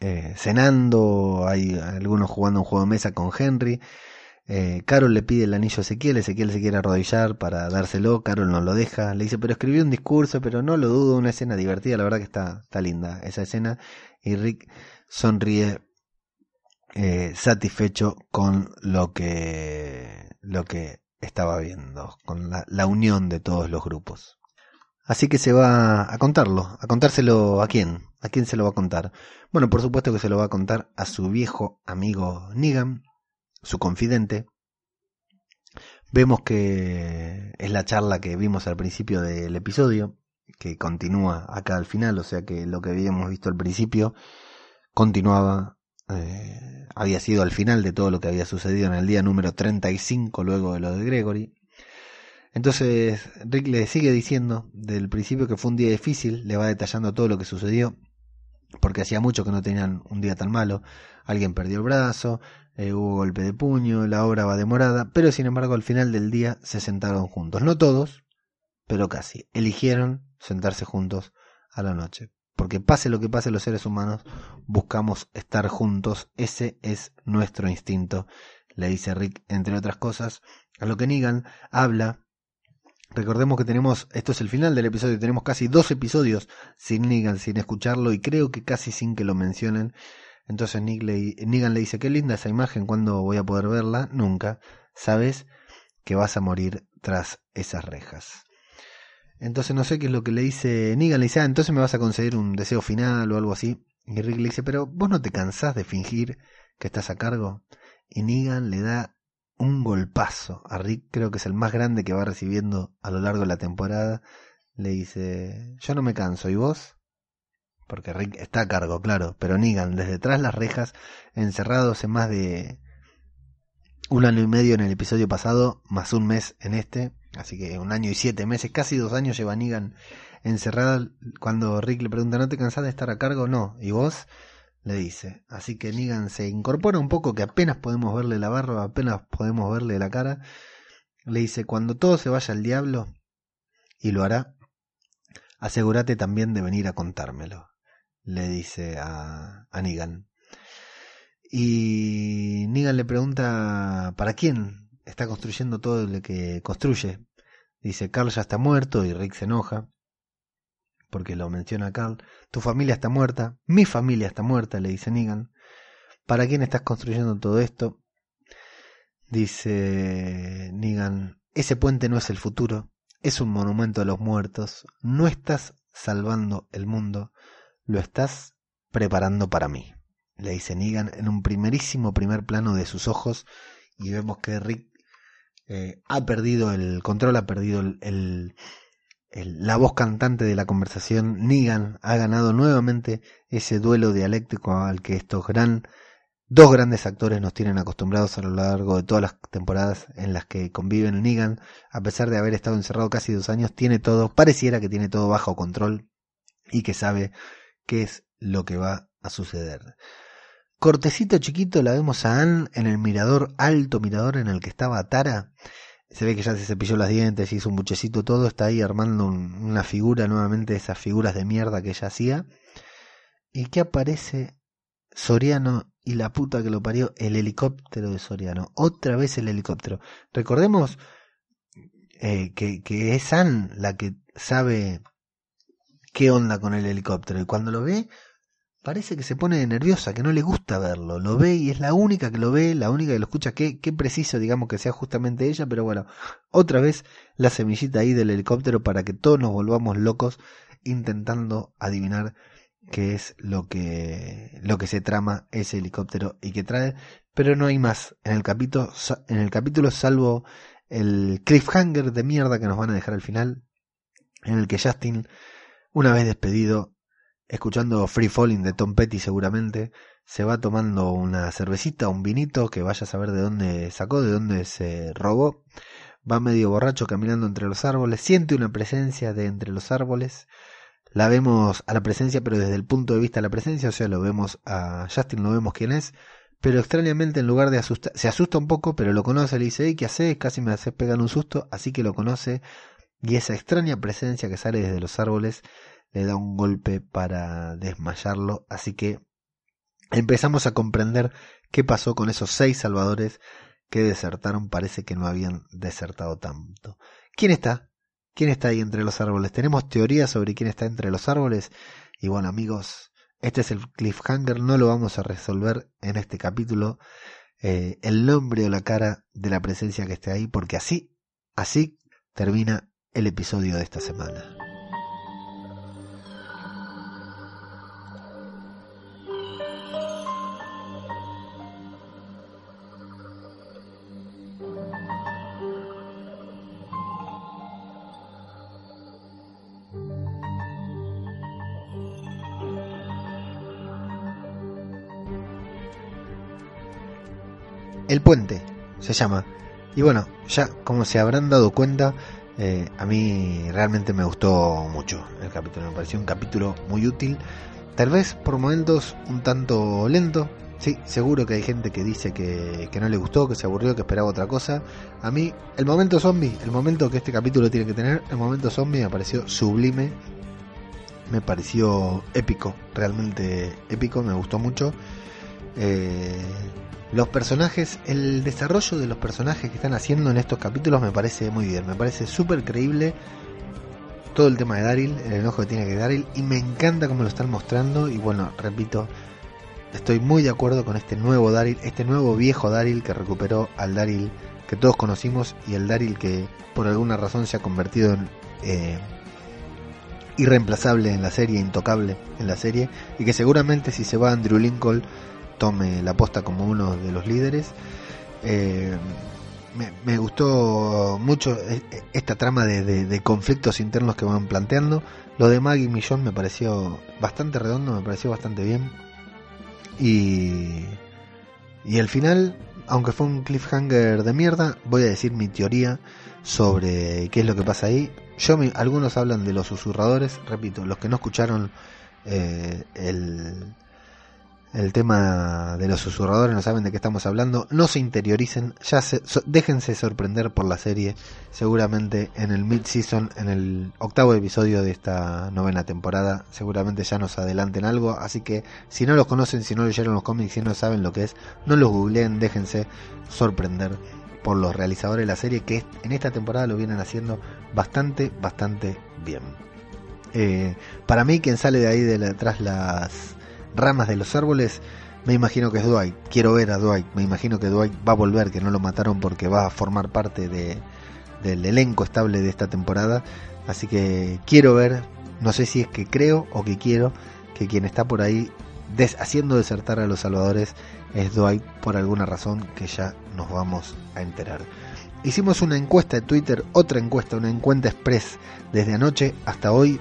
S1: eh, cenando, hay algunos jugando un juego de mesa con Henry. Eh, Carol le pide el anillo a Ezequiel, Ezequiel se quiere arrodillar para dárselo, Carol no lo deja, le dice, pero escribí un discurso, pero no lo dudo, una escena divertida, la verdad que está, linda esa escena, y Rick sonríe eh, satisfecho con lo que, lo que estaba viendo, con la, la unión de todos los grupos. Así que se va a contarlo, a contárselo a quién, a quién se lo va a contar. Bueno, por supuesto que se lo va a contar a su viejo amigo Negan, su confidente. Vemos que es la charla que vimos al principio del episodio, que continúa acá al final, o sea que lo que habíamos visto al principio continuaba, eh, había sido al final de todo lo que había sucedido en el día número 35 luego de lo de Gregory. Entonces Rick le sigue diciendo del principio que fue un día difícil, le va detallando todo lo que sucedió, porque hacía mucho que no tenían un día tan malo. Alguien perdió el brazo, eh, hubo golpe de puño, la obra va demorada, pero sin embargo al final del día se sentaron juntos. No todos, pero casi. Eligieron sentarse juntos a la noche. Porque pase lo que pase los seres humanos, buscamos estar juntos. Ese es nuestro instinto, le dice Rick, entre otras cosas. A lo que Negan habla. Recordemos que tenemos, esto es el final del episodio, tenemos casi dos episodios sin Negan, sin escucharlo y creo que casi sin que lo mencionen. Entonces Nick le, Negan le dice, qué linda esa imagen, ¿cuándo voy a poder verla? Nunca. Sabes que vas a morir tras esas rejas. Entonces no sé qué es lo que le dice Negan, le dice, ah, entonces me vas a conceder un deseo final o algo así. Y Rick le dice, pero vos no te cansás de fingir que estás a cargo. Y Negan le da un golpazo a Rick, creo que es el más grande que va recibiendo a lo largo de la temporada. Le dice, yo no me canso, ¿y vos? Porque Rick está a cargo, claro, pero Negan desde detrás las rejas, encerrado hace más de un año y medio en el episodio pasado, más un mes en este, así que un año y siete meses, casi dos años lleva Negan encerrada. Cuando Rick le pregunta, ¿no te cansás de estar a cargo? No, y vos le dice. Así que Negan se incorpora un poco, que apenas podemos verle la barba, apenas podemos verle la cara. Le dice, cuando todo se vaya al diablo, y lo hará, asegúrate también de venir a contármelo le dice a, a Negan. Y Negan le pregunta para quién está construyendo todo lo que construye. Dice, Carl ya está muerto y Rick se enoja porque lo menciona Carl. Tu familia está muerta, mi familia está muerta, le dice Negan. ¿Para quién estás construyendo todo esto? Dice Negan, ese puente no es el futuro, es un monumento a los muertos, no estás salvando el mundo, lo estás preparando para mí, le dice Negan en un primerísimo primer plano de sus ojos y vemos que Rick eh, ha perdido el control, ha perdido el, la voz cantante de la conversación. Negan ha ganado nuevamente ese duelo dialéctico al que estos dos grandes actores nos tienen acostumbrados a lo largo de todas las temporadas en las que conviven. Negan, a pesar de haber estado encerrado casi dos años, tiene todo, pareciera que tiene todo bajo control y que sabe qué es lo que va a suceder. Cortecito chiquito la vemos a Anne en el mirador, alto mirador en el que estaba Tara. Se ve que ya se cepilló las dientes, hizo un buchecito todo, está ahí armando una figura nuevamente esas figuras de mierda que ella hacía. Y que aparece Soriano y la puta que lo parió, el helicóptero de Soriano. Otra vez el helicóptero. Recordemos eh, que, que es Anne la que sabe qué onda con el helicóptero. Y cuando lo ve, parece que se pone nerviosa, que no le gusta verlo. Lo ve y es la única que lo ve, la única que lo escucha. Qué, qué preciso, digamos, que sea justamente ella. Pero bueno, otra vez la semillita ahí del helicóptero para que todos nos volvamos locos intentando adivinar qué es lo que, lo que se trama ese helicóptero y que trae. Pero no hay más en el capítulo, en el capítulo salvo el cliffhanger de mierda que nos van a dejar al final, en el que Justin, una vez despedido, escuchando Free Falling de Tom Petty seguramente, se va tomando una cervecita, un vinito, que vaya a saber de dónde sacó, de dónde se robó, va medio borracho caminando entre los árboles, siente una presencia de entre los árboles, la vemos a la presencia, pero desde el punto de vista de la presencia, o sea, lo vemos a Justin, no vemos quién es, pero extrañamente en lugar de asustar, se asusta un poco, pero lo conoce, le dice, ¿qué haces? Casi me haces pegar un susto, así que lo conoce, y esa extraña presencia que sale desde los árboles le da un golpe para desmayarlo, así que empezamos a comprender qué pasó con esos seis salvadores que desertaron, parece que no habían desertado tanto. ¿Quién está? ¿Quién está ahí entre los árboles? ¿Tenemos teorías sobre quién está entre los árboles? Y bueno amigos, este es el cliffhanger, no lo vamos a resolver en este capítulo. Eh, el nombre o la cara de la presencia que esté ahí, porque así, así termina el episodio de esta semana. El puente se llama. Y bueno, ya como se habrán dado cuenta, eh, a mí realmente me gustó mucho el capítulo. Me pareció un capítulo muy útil. Tal vez por momentos un tanto lento. Sí, seguro que hay gente que dice que, que no le gustó, que se aburrió, que esperaba otra cosa. A mí, el momento zombie, el momento que este capítulo tiene que tener, el momento zombie me pareció sublime. Me pareció épico, realmente épico, me gustó mucho. Eh, los personajes, el desarrollo de los personajes que están haciendo en estos capítulos me parece muy bien, me parece súper creíble todo el tema de Daryl, el enojo que tiene que Daryl, y me encanta cómo lo están mostrando, y bueno, repito, estoy muy de acuerdo con este nuevo Daryl, este nuevo viejo Daryl que recuperó al Daryl que todos conocimos y el Daryl que por alguna razón se ha convertido en eh, irreemplazable en la serie, intocable en la serie, y que seguramente si se va Andrew Lincoln tome la posta como uno de los líderes. Eh, me, gustó mucho e, e, esta trama de, conflictos internos que van planteando. Lo de Maggie Millón me pareció bastante redondo, me pareció bastante bien. Y, y al final, aunque fue un cliffhanger de mierda, voy a decir mi teoría sobre qué es lo que pasa ahí. Yo algunos hablan de los susurradores, repito, los que no escucharon eh, el, el tema de los susurradores, no saben de qué estamos hablando, no se interioricen, ya se, déjense sorprender por la serie, seguramente en el mid-season, en el octavo episodio de esta novena temporada, seguramente ya nos adelanten algo, así que si no los conocen, si no leyeron los cómics, si no saben lo que es, no los googleen, déjense sorprender por los realizadores de la serie que en esta temporada lo vienen haciendo bastante, bastante bien. Eh, para mí quien sale de ahí de detrás las ramas de los árboles, me imagino que es Dwight. Quiero ver a Dwight. Me imagino que Dwight va a volver, que no lo mataron porque va a formar parte de, del elenco estable de esta temporada. Así que quiero ver, no sé si es que creo o que quiero, que quien está por ahí haciendo desertar a los salvadores es Dwight por alguna razón que ya nos vamos a enterar. Hicimos una encuesta de Twitter, otra encuesta, una encuesta express desde anoche hasta hoy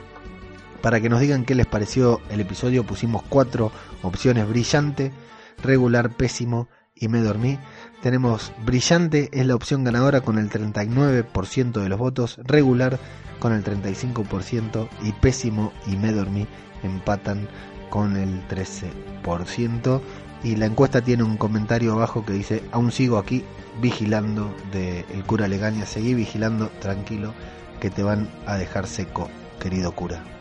S1: para que nos digan qué les pareció el episodio pusimos cuatro opciones, brillante, regular, pésimo y me dormí. Tenemos brillante es la opción ganadora con el 39% de los votos, regular con el 35% y pésimo y me dormí empatan con el 13%. Y la encuesta tiene un comentario abajo que dice, aún sigo aquí vigilando de el cura Legaña, seguí vigilando tranquilo que te van a dejar seco, querido cura.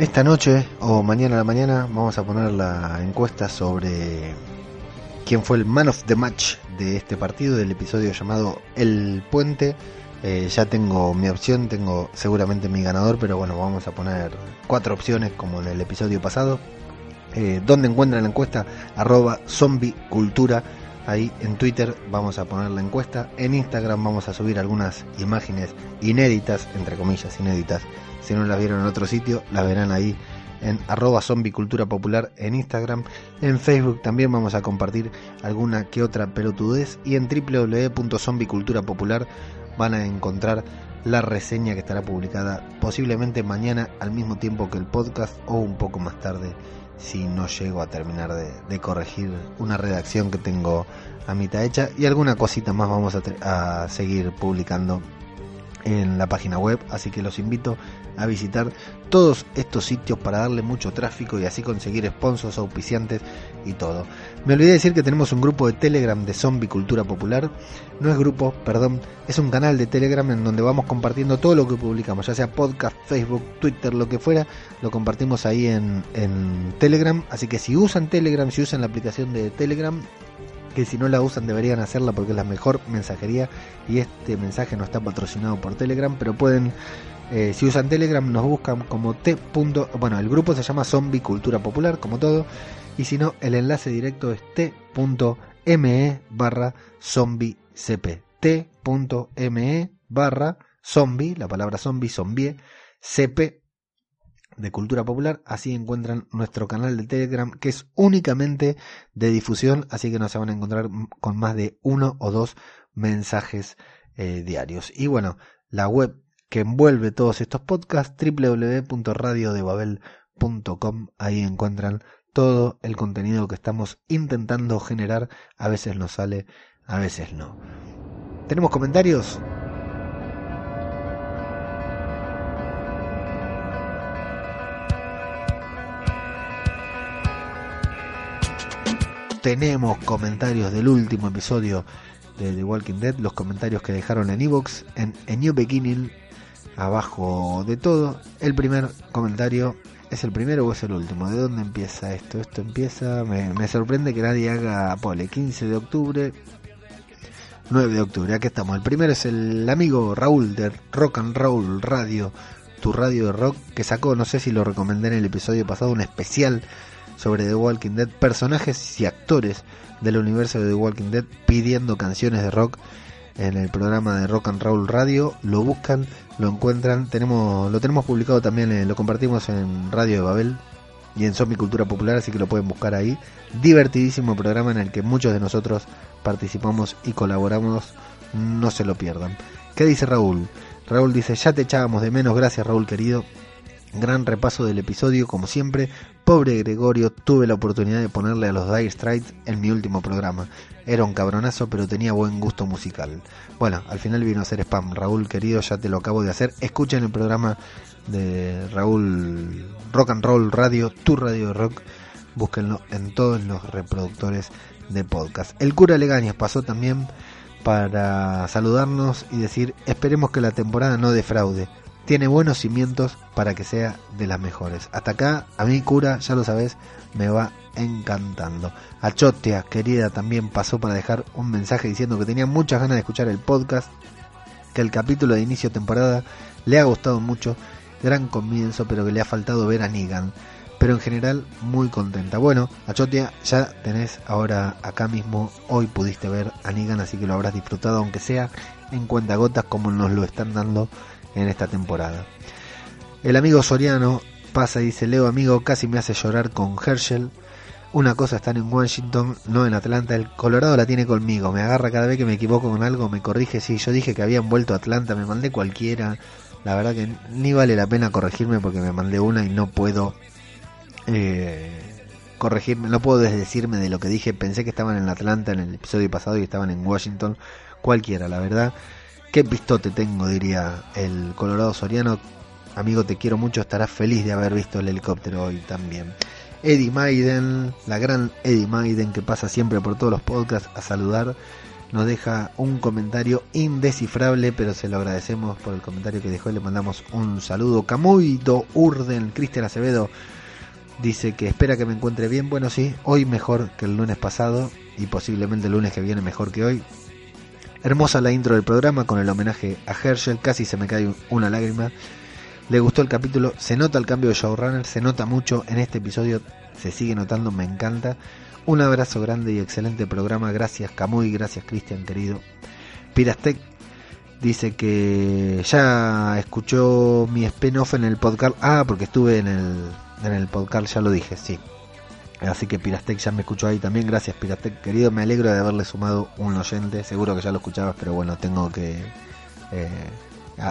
S1: Esta noche o mañana a la mañana vamos a poner la encuesta sobre quién fue el man of the match de este partido, del episodio llamado El Puente. Eh, ya tengo mi opción, tengo seguramente mi ganador, pero bueno, vamos a poner cuatro opciones como en el episodio pasado. Eh, ¿Dónde encuentran la encuesta? Arroba zombicultura. Ahí en Twitter vamos a poner la encuesta. En Instagram vamos a subir algunas imágenes inéditas, entre comillas inéditas. Si no las vieron en otro sitio, las verán ahí en arroba zombicultura en Instagram. En Facebook también vamos a compartir alguna que otra pelotudez. Y en www.zombiculturapopular van a encontrar la reseña que estará publicada posiblemente mañana al mismo tiempo que el podcast o un poco más tarde si no llego a terminar de, corregir una redacción que tengo a mitad hecha y alguna cosita más vamos a seguir publicando en la página web, así que los invito a visitar todos estos sitios para darle mucho tráfico y así conseguir sponsors, auspiciantes y todo. Me olvidé decir que tenemos un grupo de Telegram de Zombie Cultura Popular. No es grupo, perdón, es un canal de Telegram en donde vamos compartiendo todo lo que publicamos, ya sea podcast, Facebook, Twitter, lo que fuera, lo compartimos ahí en, en Telegram. Así que si usan Telegram, si usan la aplicación de Telegram, que si no la usan deberían hacerla porque es la mejor mensajería y este mensaje no está patrocinado por Telegram, pero pueden, eh, si usan Telegram nos buscan como T. Bueno, el grupo se llama Zombie Cultura Popular, como todo, y si no, el enlace directo es t.me barra zombie cp. t.me barra zombie, la palabra zombie, zombie, cp de cultura popular, así encuentran nuestro canal de Telegram que es únicamente de difusión, así que no se van a encontrar con más de uno o dos mensajes eh, diarios. Y bueno, la web que envuelve todos estos podcasts, www.radiodebabel.com, ahí encuentran todo el contenido que estamos intentando generar, a veces nos sale, a veces no. ¿Tenemos comentarios? Tenemos comentarios del último episodio de The Walking Dead, los comentarios que dejaron en Evox, en, New Beginning, abajo de todo. El primer comentario es el primero o es el último. ¿De dónde empieza esto? Esto empieza. Me, sorprende que nadie haga pole. 15 de octubre, 9 de octubre. Aquí estamos. El primero es el amigo Raúl de Rock and Roll Radio, tu radio de rock, que sacó, no sé si lo recomendé en el episodio pasado, un especial sobre The Walking Dead, personajes y actores del universo de The Walking Dead pidiendo canciones de rock en el programa de Rock and Roll Radio, lo buscan, lo encuentran, tenemos, lo tenemos publicado también, eh, lo compartimos en Radio de Babel y en Zombie Cultura Popular, así que lo pueden buscar ahí. Divertidísimo programa en el que muchos de nosotros participamos y colaboramos, no se lo pierdan. ¿Qué dice Raúl? Raúl dice, ya te echábamos de menos, gracias Raúl querido. Gran repaso del episodio, como siempre. Pobre Gregorio, tuve la oportunidad de ponerle a los Dire Straits en mi último programa. Era un cabronazo, pero tenía buen gusto musical. Bueno, al final vino a ser spam. Raúl, querido, ya te lo acabo de hacer. Escuchen el programa de Raúl Rock and Roll Radio, tu radio de rock. Búsquenlo en todos los reproductores de podcast. El cura Legañas pasó también para saludarnos y decir, esperemos que la temporada no defraude tiene buenos cimientos para que sea de las mejores. Hasta acá, a mí cura, ya lo sabes, me va encantando. A Chotea, querida, también pasó para dejar un mensaje diciendo que tenía muchas ganas de escuchar el podcast, que el capítulo de inicio de temporada le ha gustado mucho, gran comienzo, pero que le ha faltado ver a Negan. Pero en general, muy contenta. Bueno, Achotia, ya tenés ahora acá mismo, hoy pudiste ver a Negan, así que lo habrás disfrutado, aunque sea en cuentagotas como nos lo están dando en esta temporada. El amigo Soriano pasa y dice, Leo amigo, casi me hace llorar con Herschel. Una cosa está en Washington, no en Atlanta. El Colorado la tiene conmigo. Me agarra cada vez que me equivoco con algo, me corrige. Sí, yo dije que habían vuelto a Atlanta, me mandé cualquiera. La verdad que ni vale la pena corregirme porque me mandé una y no puedo eh, corregirme, no puedo desdecirme de lo que dije. Pensé que estaban en Atlanta en el episodio pasado y estaban en Washington. Cualquiera, la verdad. Qué pistote tengo, diría el Colorado Soriano. Amigo, te quiero mucho, estarás feliz de haber visto el helicóptero hoy también. Eddie Maiden, la gran Eddie Maiden que pasa siempre por todos los podcasts a saludar, nos deja un comentario indescifrable, pero se lo agradecemos por el comentario que dejó y le mandamos un saludo. Camuito Urden, Cristian Acevedo, dice que espera que me encuentre bien. Bueno, sí, hoy mejor que el lunes pasado y posiblemente el lunes que viene mejor que hoy. Hermosa la intro del programa con el homenaje a Herschel, casi se me cae una lágrima. Le gustó el capítulo, se nota el cambio de showrunner, se nota mucho en este episodio, se sigue notando, me encanta. Un abrazo grande y excelente programa, gracias Camuy, gracias Cristian querido. Pirastec dice que ya escuchó mi spin-off en el podcast. Ah, porque estuve en el, en el podcast, ya lo dije, sí. Así que Pirastec ya me escuchó ahí también. Gracias Pirastec, querido. Me alegro de haberle sumado un oyente. Seguro que ya lo escuchabas, pero bueno, tengo que eh,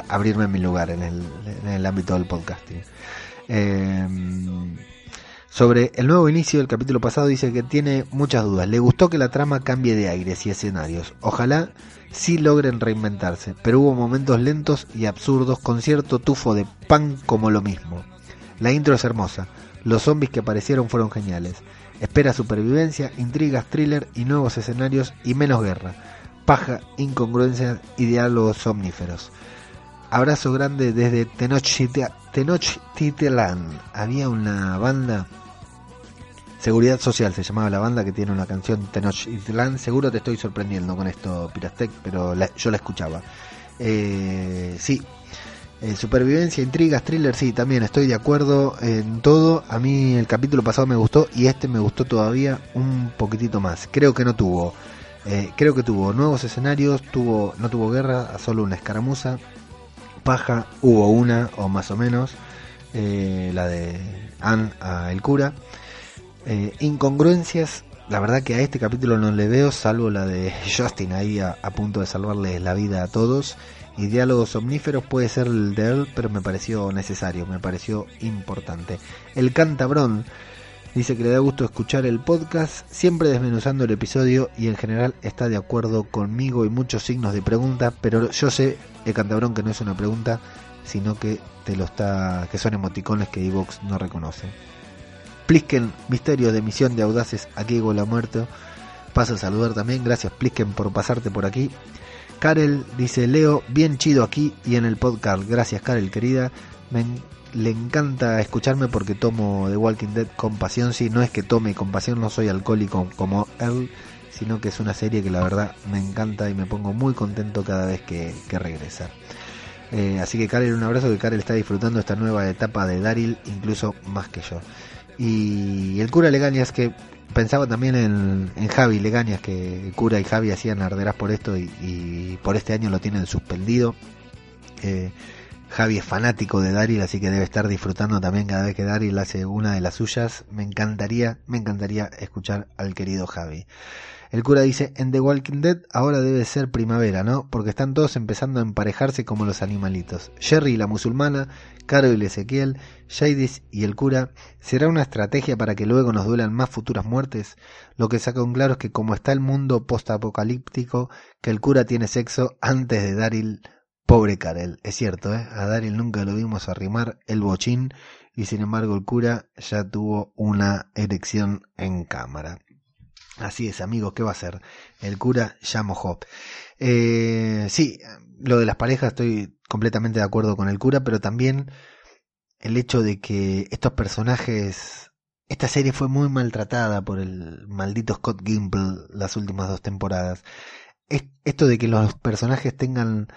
S1: abrirme mi lugar en el, en el ámbito del podcasting. Eh, sobre el nuevo inicio del capítulo pasado dice que tiene muchas dudas. Le gustó que la trama cambie de aires y escenarios. Ojalá sí logren reinventarse, pero hubo momentos lentos y absurdos con cierto tufo de pan como lo mismo. La intro es hermosa, los zombies que aparecieron fueron geniales. Espera supervivencia, intrigas, thriller y nuevos escenarios y menos guerra. Paja, incongruencias y diálogos somníferos. Abrazo grande desde Tenochtitlan. Había una banda Seguridad Social se llamaba la banda que tiene una canción Tenochtitlan. Seguro te estoy sorprendiendo con esto, Pirastec, pero yo la escuchaba. Eh, sí, eh, supervivencia, intrigas, thriller, sí, también estoy de acuerdo en todo. A mí el capítulo pasado me gustó y este me gustó todavía un poquitito más. Creo que no tuvo, eh, creo que tuvo nuevos escenarios, tuvo, no tuvo guerra, solo una escaramuza. Paja, hubo una o más o menos, la de Anne a el cura. Eh, incongruencias, la verdad que a este capítulo no le veo, salvo la de Justin ahí a, punto de salvarle la vida a todos. Y diálogos omníferos puede ser el de él, pero me pareció necesario, me pareció importante. El cantabrón dice que le da gusto escuchar el podcast, siempre desmenuzando el episodio y en general está de acuerdo conmigo y muchos signos de pregunta, pero yo sé, el cantabrón, que no es una pregunta, sino que te lo está, que son emoticones que Evox no reconoce. Plisken, Misterio de Misión de Audaces, aquí la muerte. Paso a saludar también, gracias Plisken por pasarte por aquí. Karel dice, Leo, bien chido aquí y en el podcast. Gracias Karel, querida. Me le encanta escucharme porque tomo The Walking Dead con pasión. Si no es que tome con pasión, no soy alcohólico como él, sino que es una serie que la verdad me encanta y me pongo muy contento cada vez que, regresa. Eh, así que Karel, un abrazo que Karel está disfrutando esta nueva etapa de Daryl, incluso más que yo. Y el cura Legañas, que pensaba también en, Javi Legañas, que cura y Javi hacían arderás por esto y, por este año lo tienen suspendido. Eh, Javi es fanático de Daryl, así que debe estar disfrutando también cada vez que Daryl hace una de las suyas. Me encantaría, me encantaría escuchar al querido Javi. El cura dice, en The Walking Dead ahora debe ser primavera, ¿no? Porque están todos empezando a emparejarse como los animalitos. Jerry la musulmana, Caro y Ezequiel, Jadis y el cura. ¿Será una estrategia para que luego nos duelan más futuras muertes? Lo que saca un claro es que como está el mundo post-apocalíptico, que el cura tiene sexo antes de Daryl. Pobre Karel, es cierto, ¿eh? a Daryl nunca lo vimos arrimar el bochín y sin embargo el cura ya tuvo una erección en cámara. Así es, amigos, ¿qué va a ser? El cura ya mojó. Eh, sí, lo de las parejas estoy completamente de acuerdo con el cura, pero también el hecho de que estos personajes, esta serie fue muy maltratada por el maldito Scott Gimple las últimas dos temporadas. esto de que los personajes tengan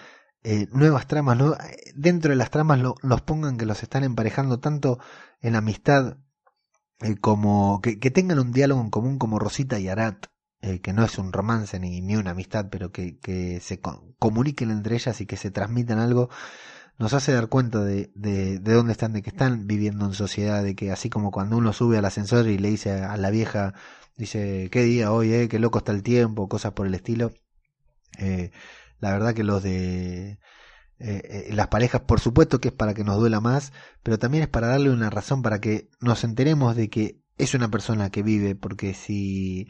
S1: eh, nuevas tramas, dentro de las tramas los pongan que los están emparejando tanto en amistad eh, como que, tengan un diálogo en común como Rosita y Arat, eh, que no es un romance ni, ni una amistad, pero que, que se comuniquen entre ellas y que se transmitan algo, nos hace dar cuenta de, de, de, dónde están, de que están viviendo en sociedad, de que así como cuando uno sube al ascensor y le dice a la vieja, dice, qué día hoy, eh, qué loco está el tiempo, cosas por el estilo. Eh, la verdad que los de eh, las parejas, por supuesto que es para que nos duela más, pero también es para darle una razón para que nos enteremos de que es una persona que vive, porque si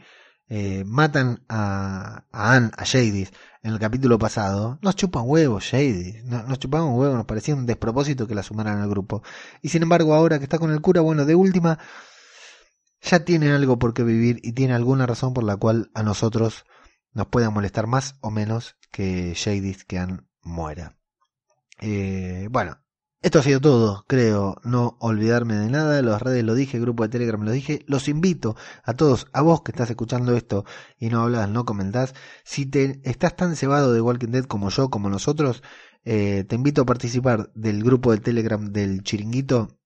S1: eh, matan a, a Anne, a Jadis, en el capítulo pasado, nos chupan huevos, Jadis, nos, nos chupaban huevos, nos parecía un despropósito que la sumaran al grupo. Y sin embargo, ahora que está con el cura, bueno, de última, ya tiene algo por qué vivir y tiene alguna razón por la cual a nosotros nos pueda molestar más o menos que Jadis que Anne muera. Eh, bueno, Esto ha sido todo, creo, no olvidarme de nada, las redes lo dije, grupo de Telegram lo dije, los invito a todos, a vos que estás escuchando esto y no hablas, no comentás, si te estás tan cebado de Walking Dead como yo, como nosotros, eh, te invito a participar del grupo de Telegram del Chiringuito,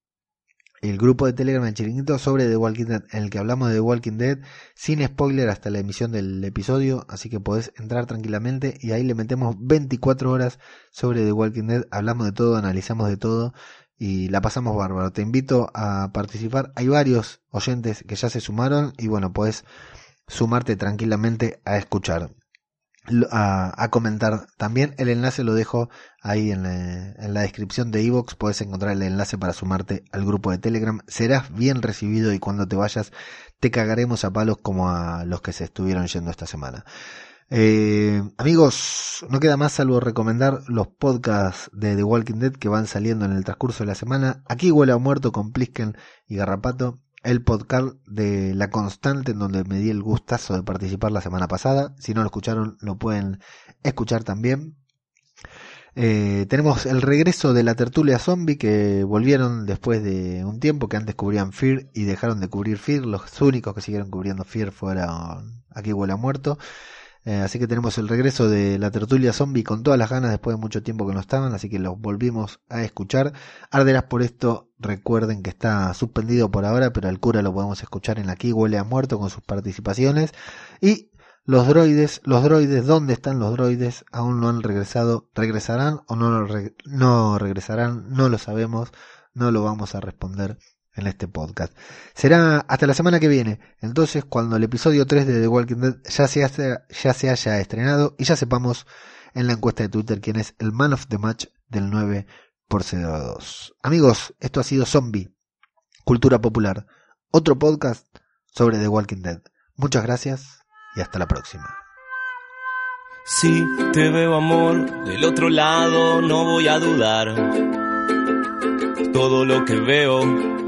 S1: el grupo de Telegram del Chiringuito sobre The Walking Dead, en el que hablamos de The Walking Dead sin spoiler hasta la emisión del episodio, así que podés entrar tranquilamente y ahí le metemos 24 horas sobre The Walking Dead, hablamos de todo, analizamos de todo y la pasamos bárbaro. Te invito a participar, hay varios oyentes que ya se sumaron y bueno, podés sumarte tranquilamente a escuchar a, comentar también. El enlace lo dejo ahí en la, descripción de iVoox. Puedes encontrar el enlace para sumarte al grupo de Telegram. Serás bien recibido y cuando te vayas te cagaremos a palos como a los que se estuvieron yendo esta semana. Eh, amigos, no queda más salvo recomendar los podcasts de The Walking Dead que van saliendo en el transcurso de la semana. Aquí huele a muerto con Plisken y Garrapato el podcast de La Constante, en donde me di el gustazo de participar la semana pasada. Si no lo escucharon, lo pueden escuchar también. Eh, tenemos el regreso de la tertulia zombie que volvieron después de un tiempo que antes cubrían Fear y dejaron de cubrir Fear. Los únicos que siguieron cubriendo Fear fueron Aquí huele a muerto. Eh, así que tenemos el regreso de la tertulia zombie con todas las ganas después de mucho tiempo que no estaban, así que los volvimos a escuchar. Arderás por esto, recuerden que está suspendido por ahora, pero al cura lo podemos escuchar en Aquí huele a muerto con sus participaciones. Y los droides, los droides, ¿dónde están los droides? Aún no han regresado, ¿regresarán o no, no regresarán? No lo sabemos, no lo vamos a responder en este podcast. Será hasta la semana que viene, entonces cuando el episodio 3 de The Walking Dead ya se, ya haya estrenado y ya sepamos en la encuesta de Twitter quién es el man of the match del 9 por 2 Amigos, esto ha sido Zombie, Cultura Popular, otro podcast sobre The Walking Dead. Muchas gracias y hasta la próxima.
S2: Si te veo amor del otro lado, no voy a dudar. Todo lo que veo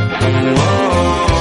S2: En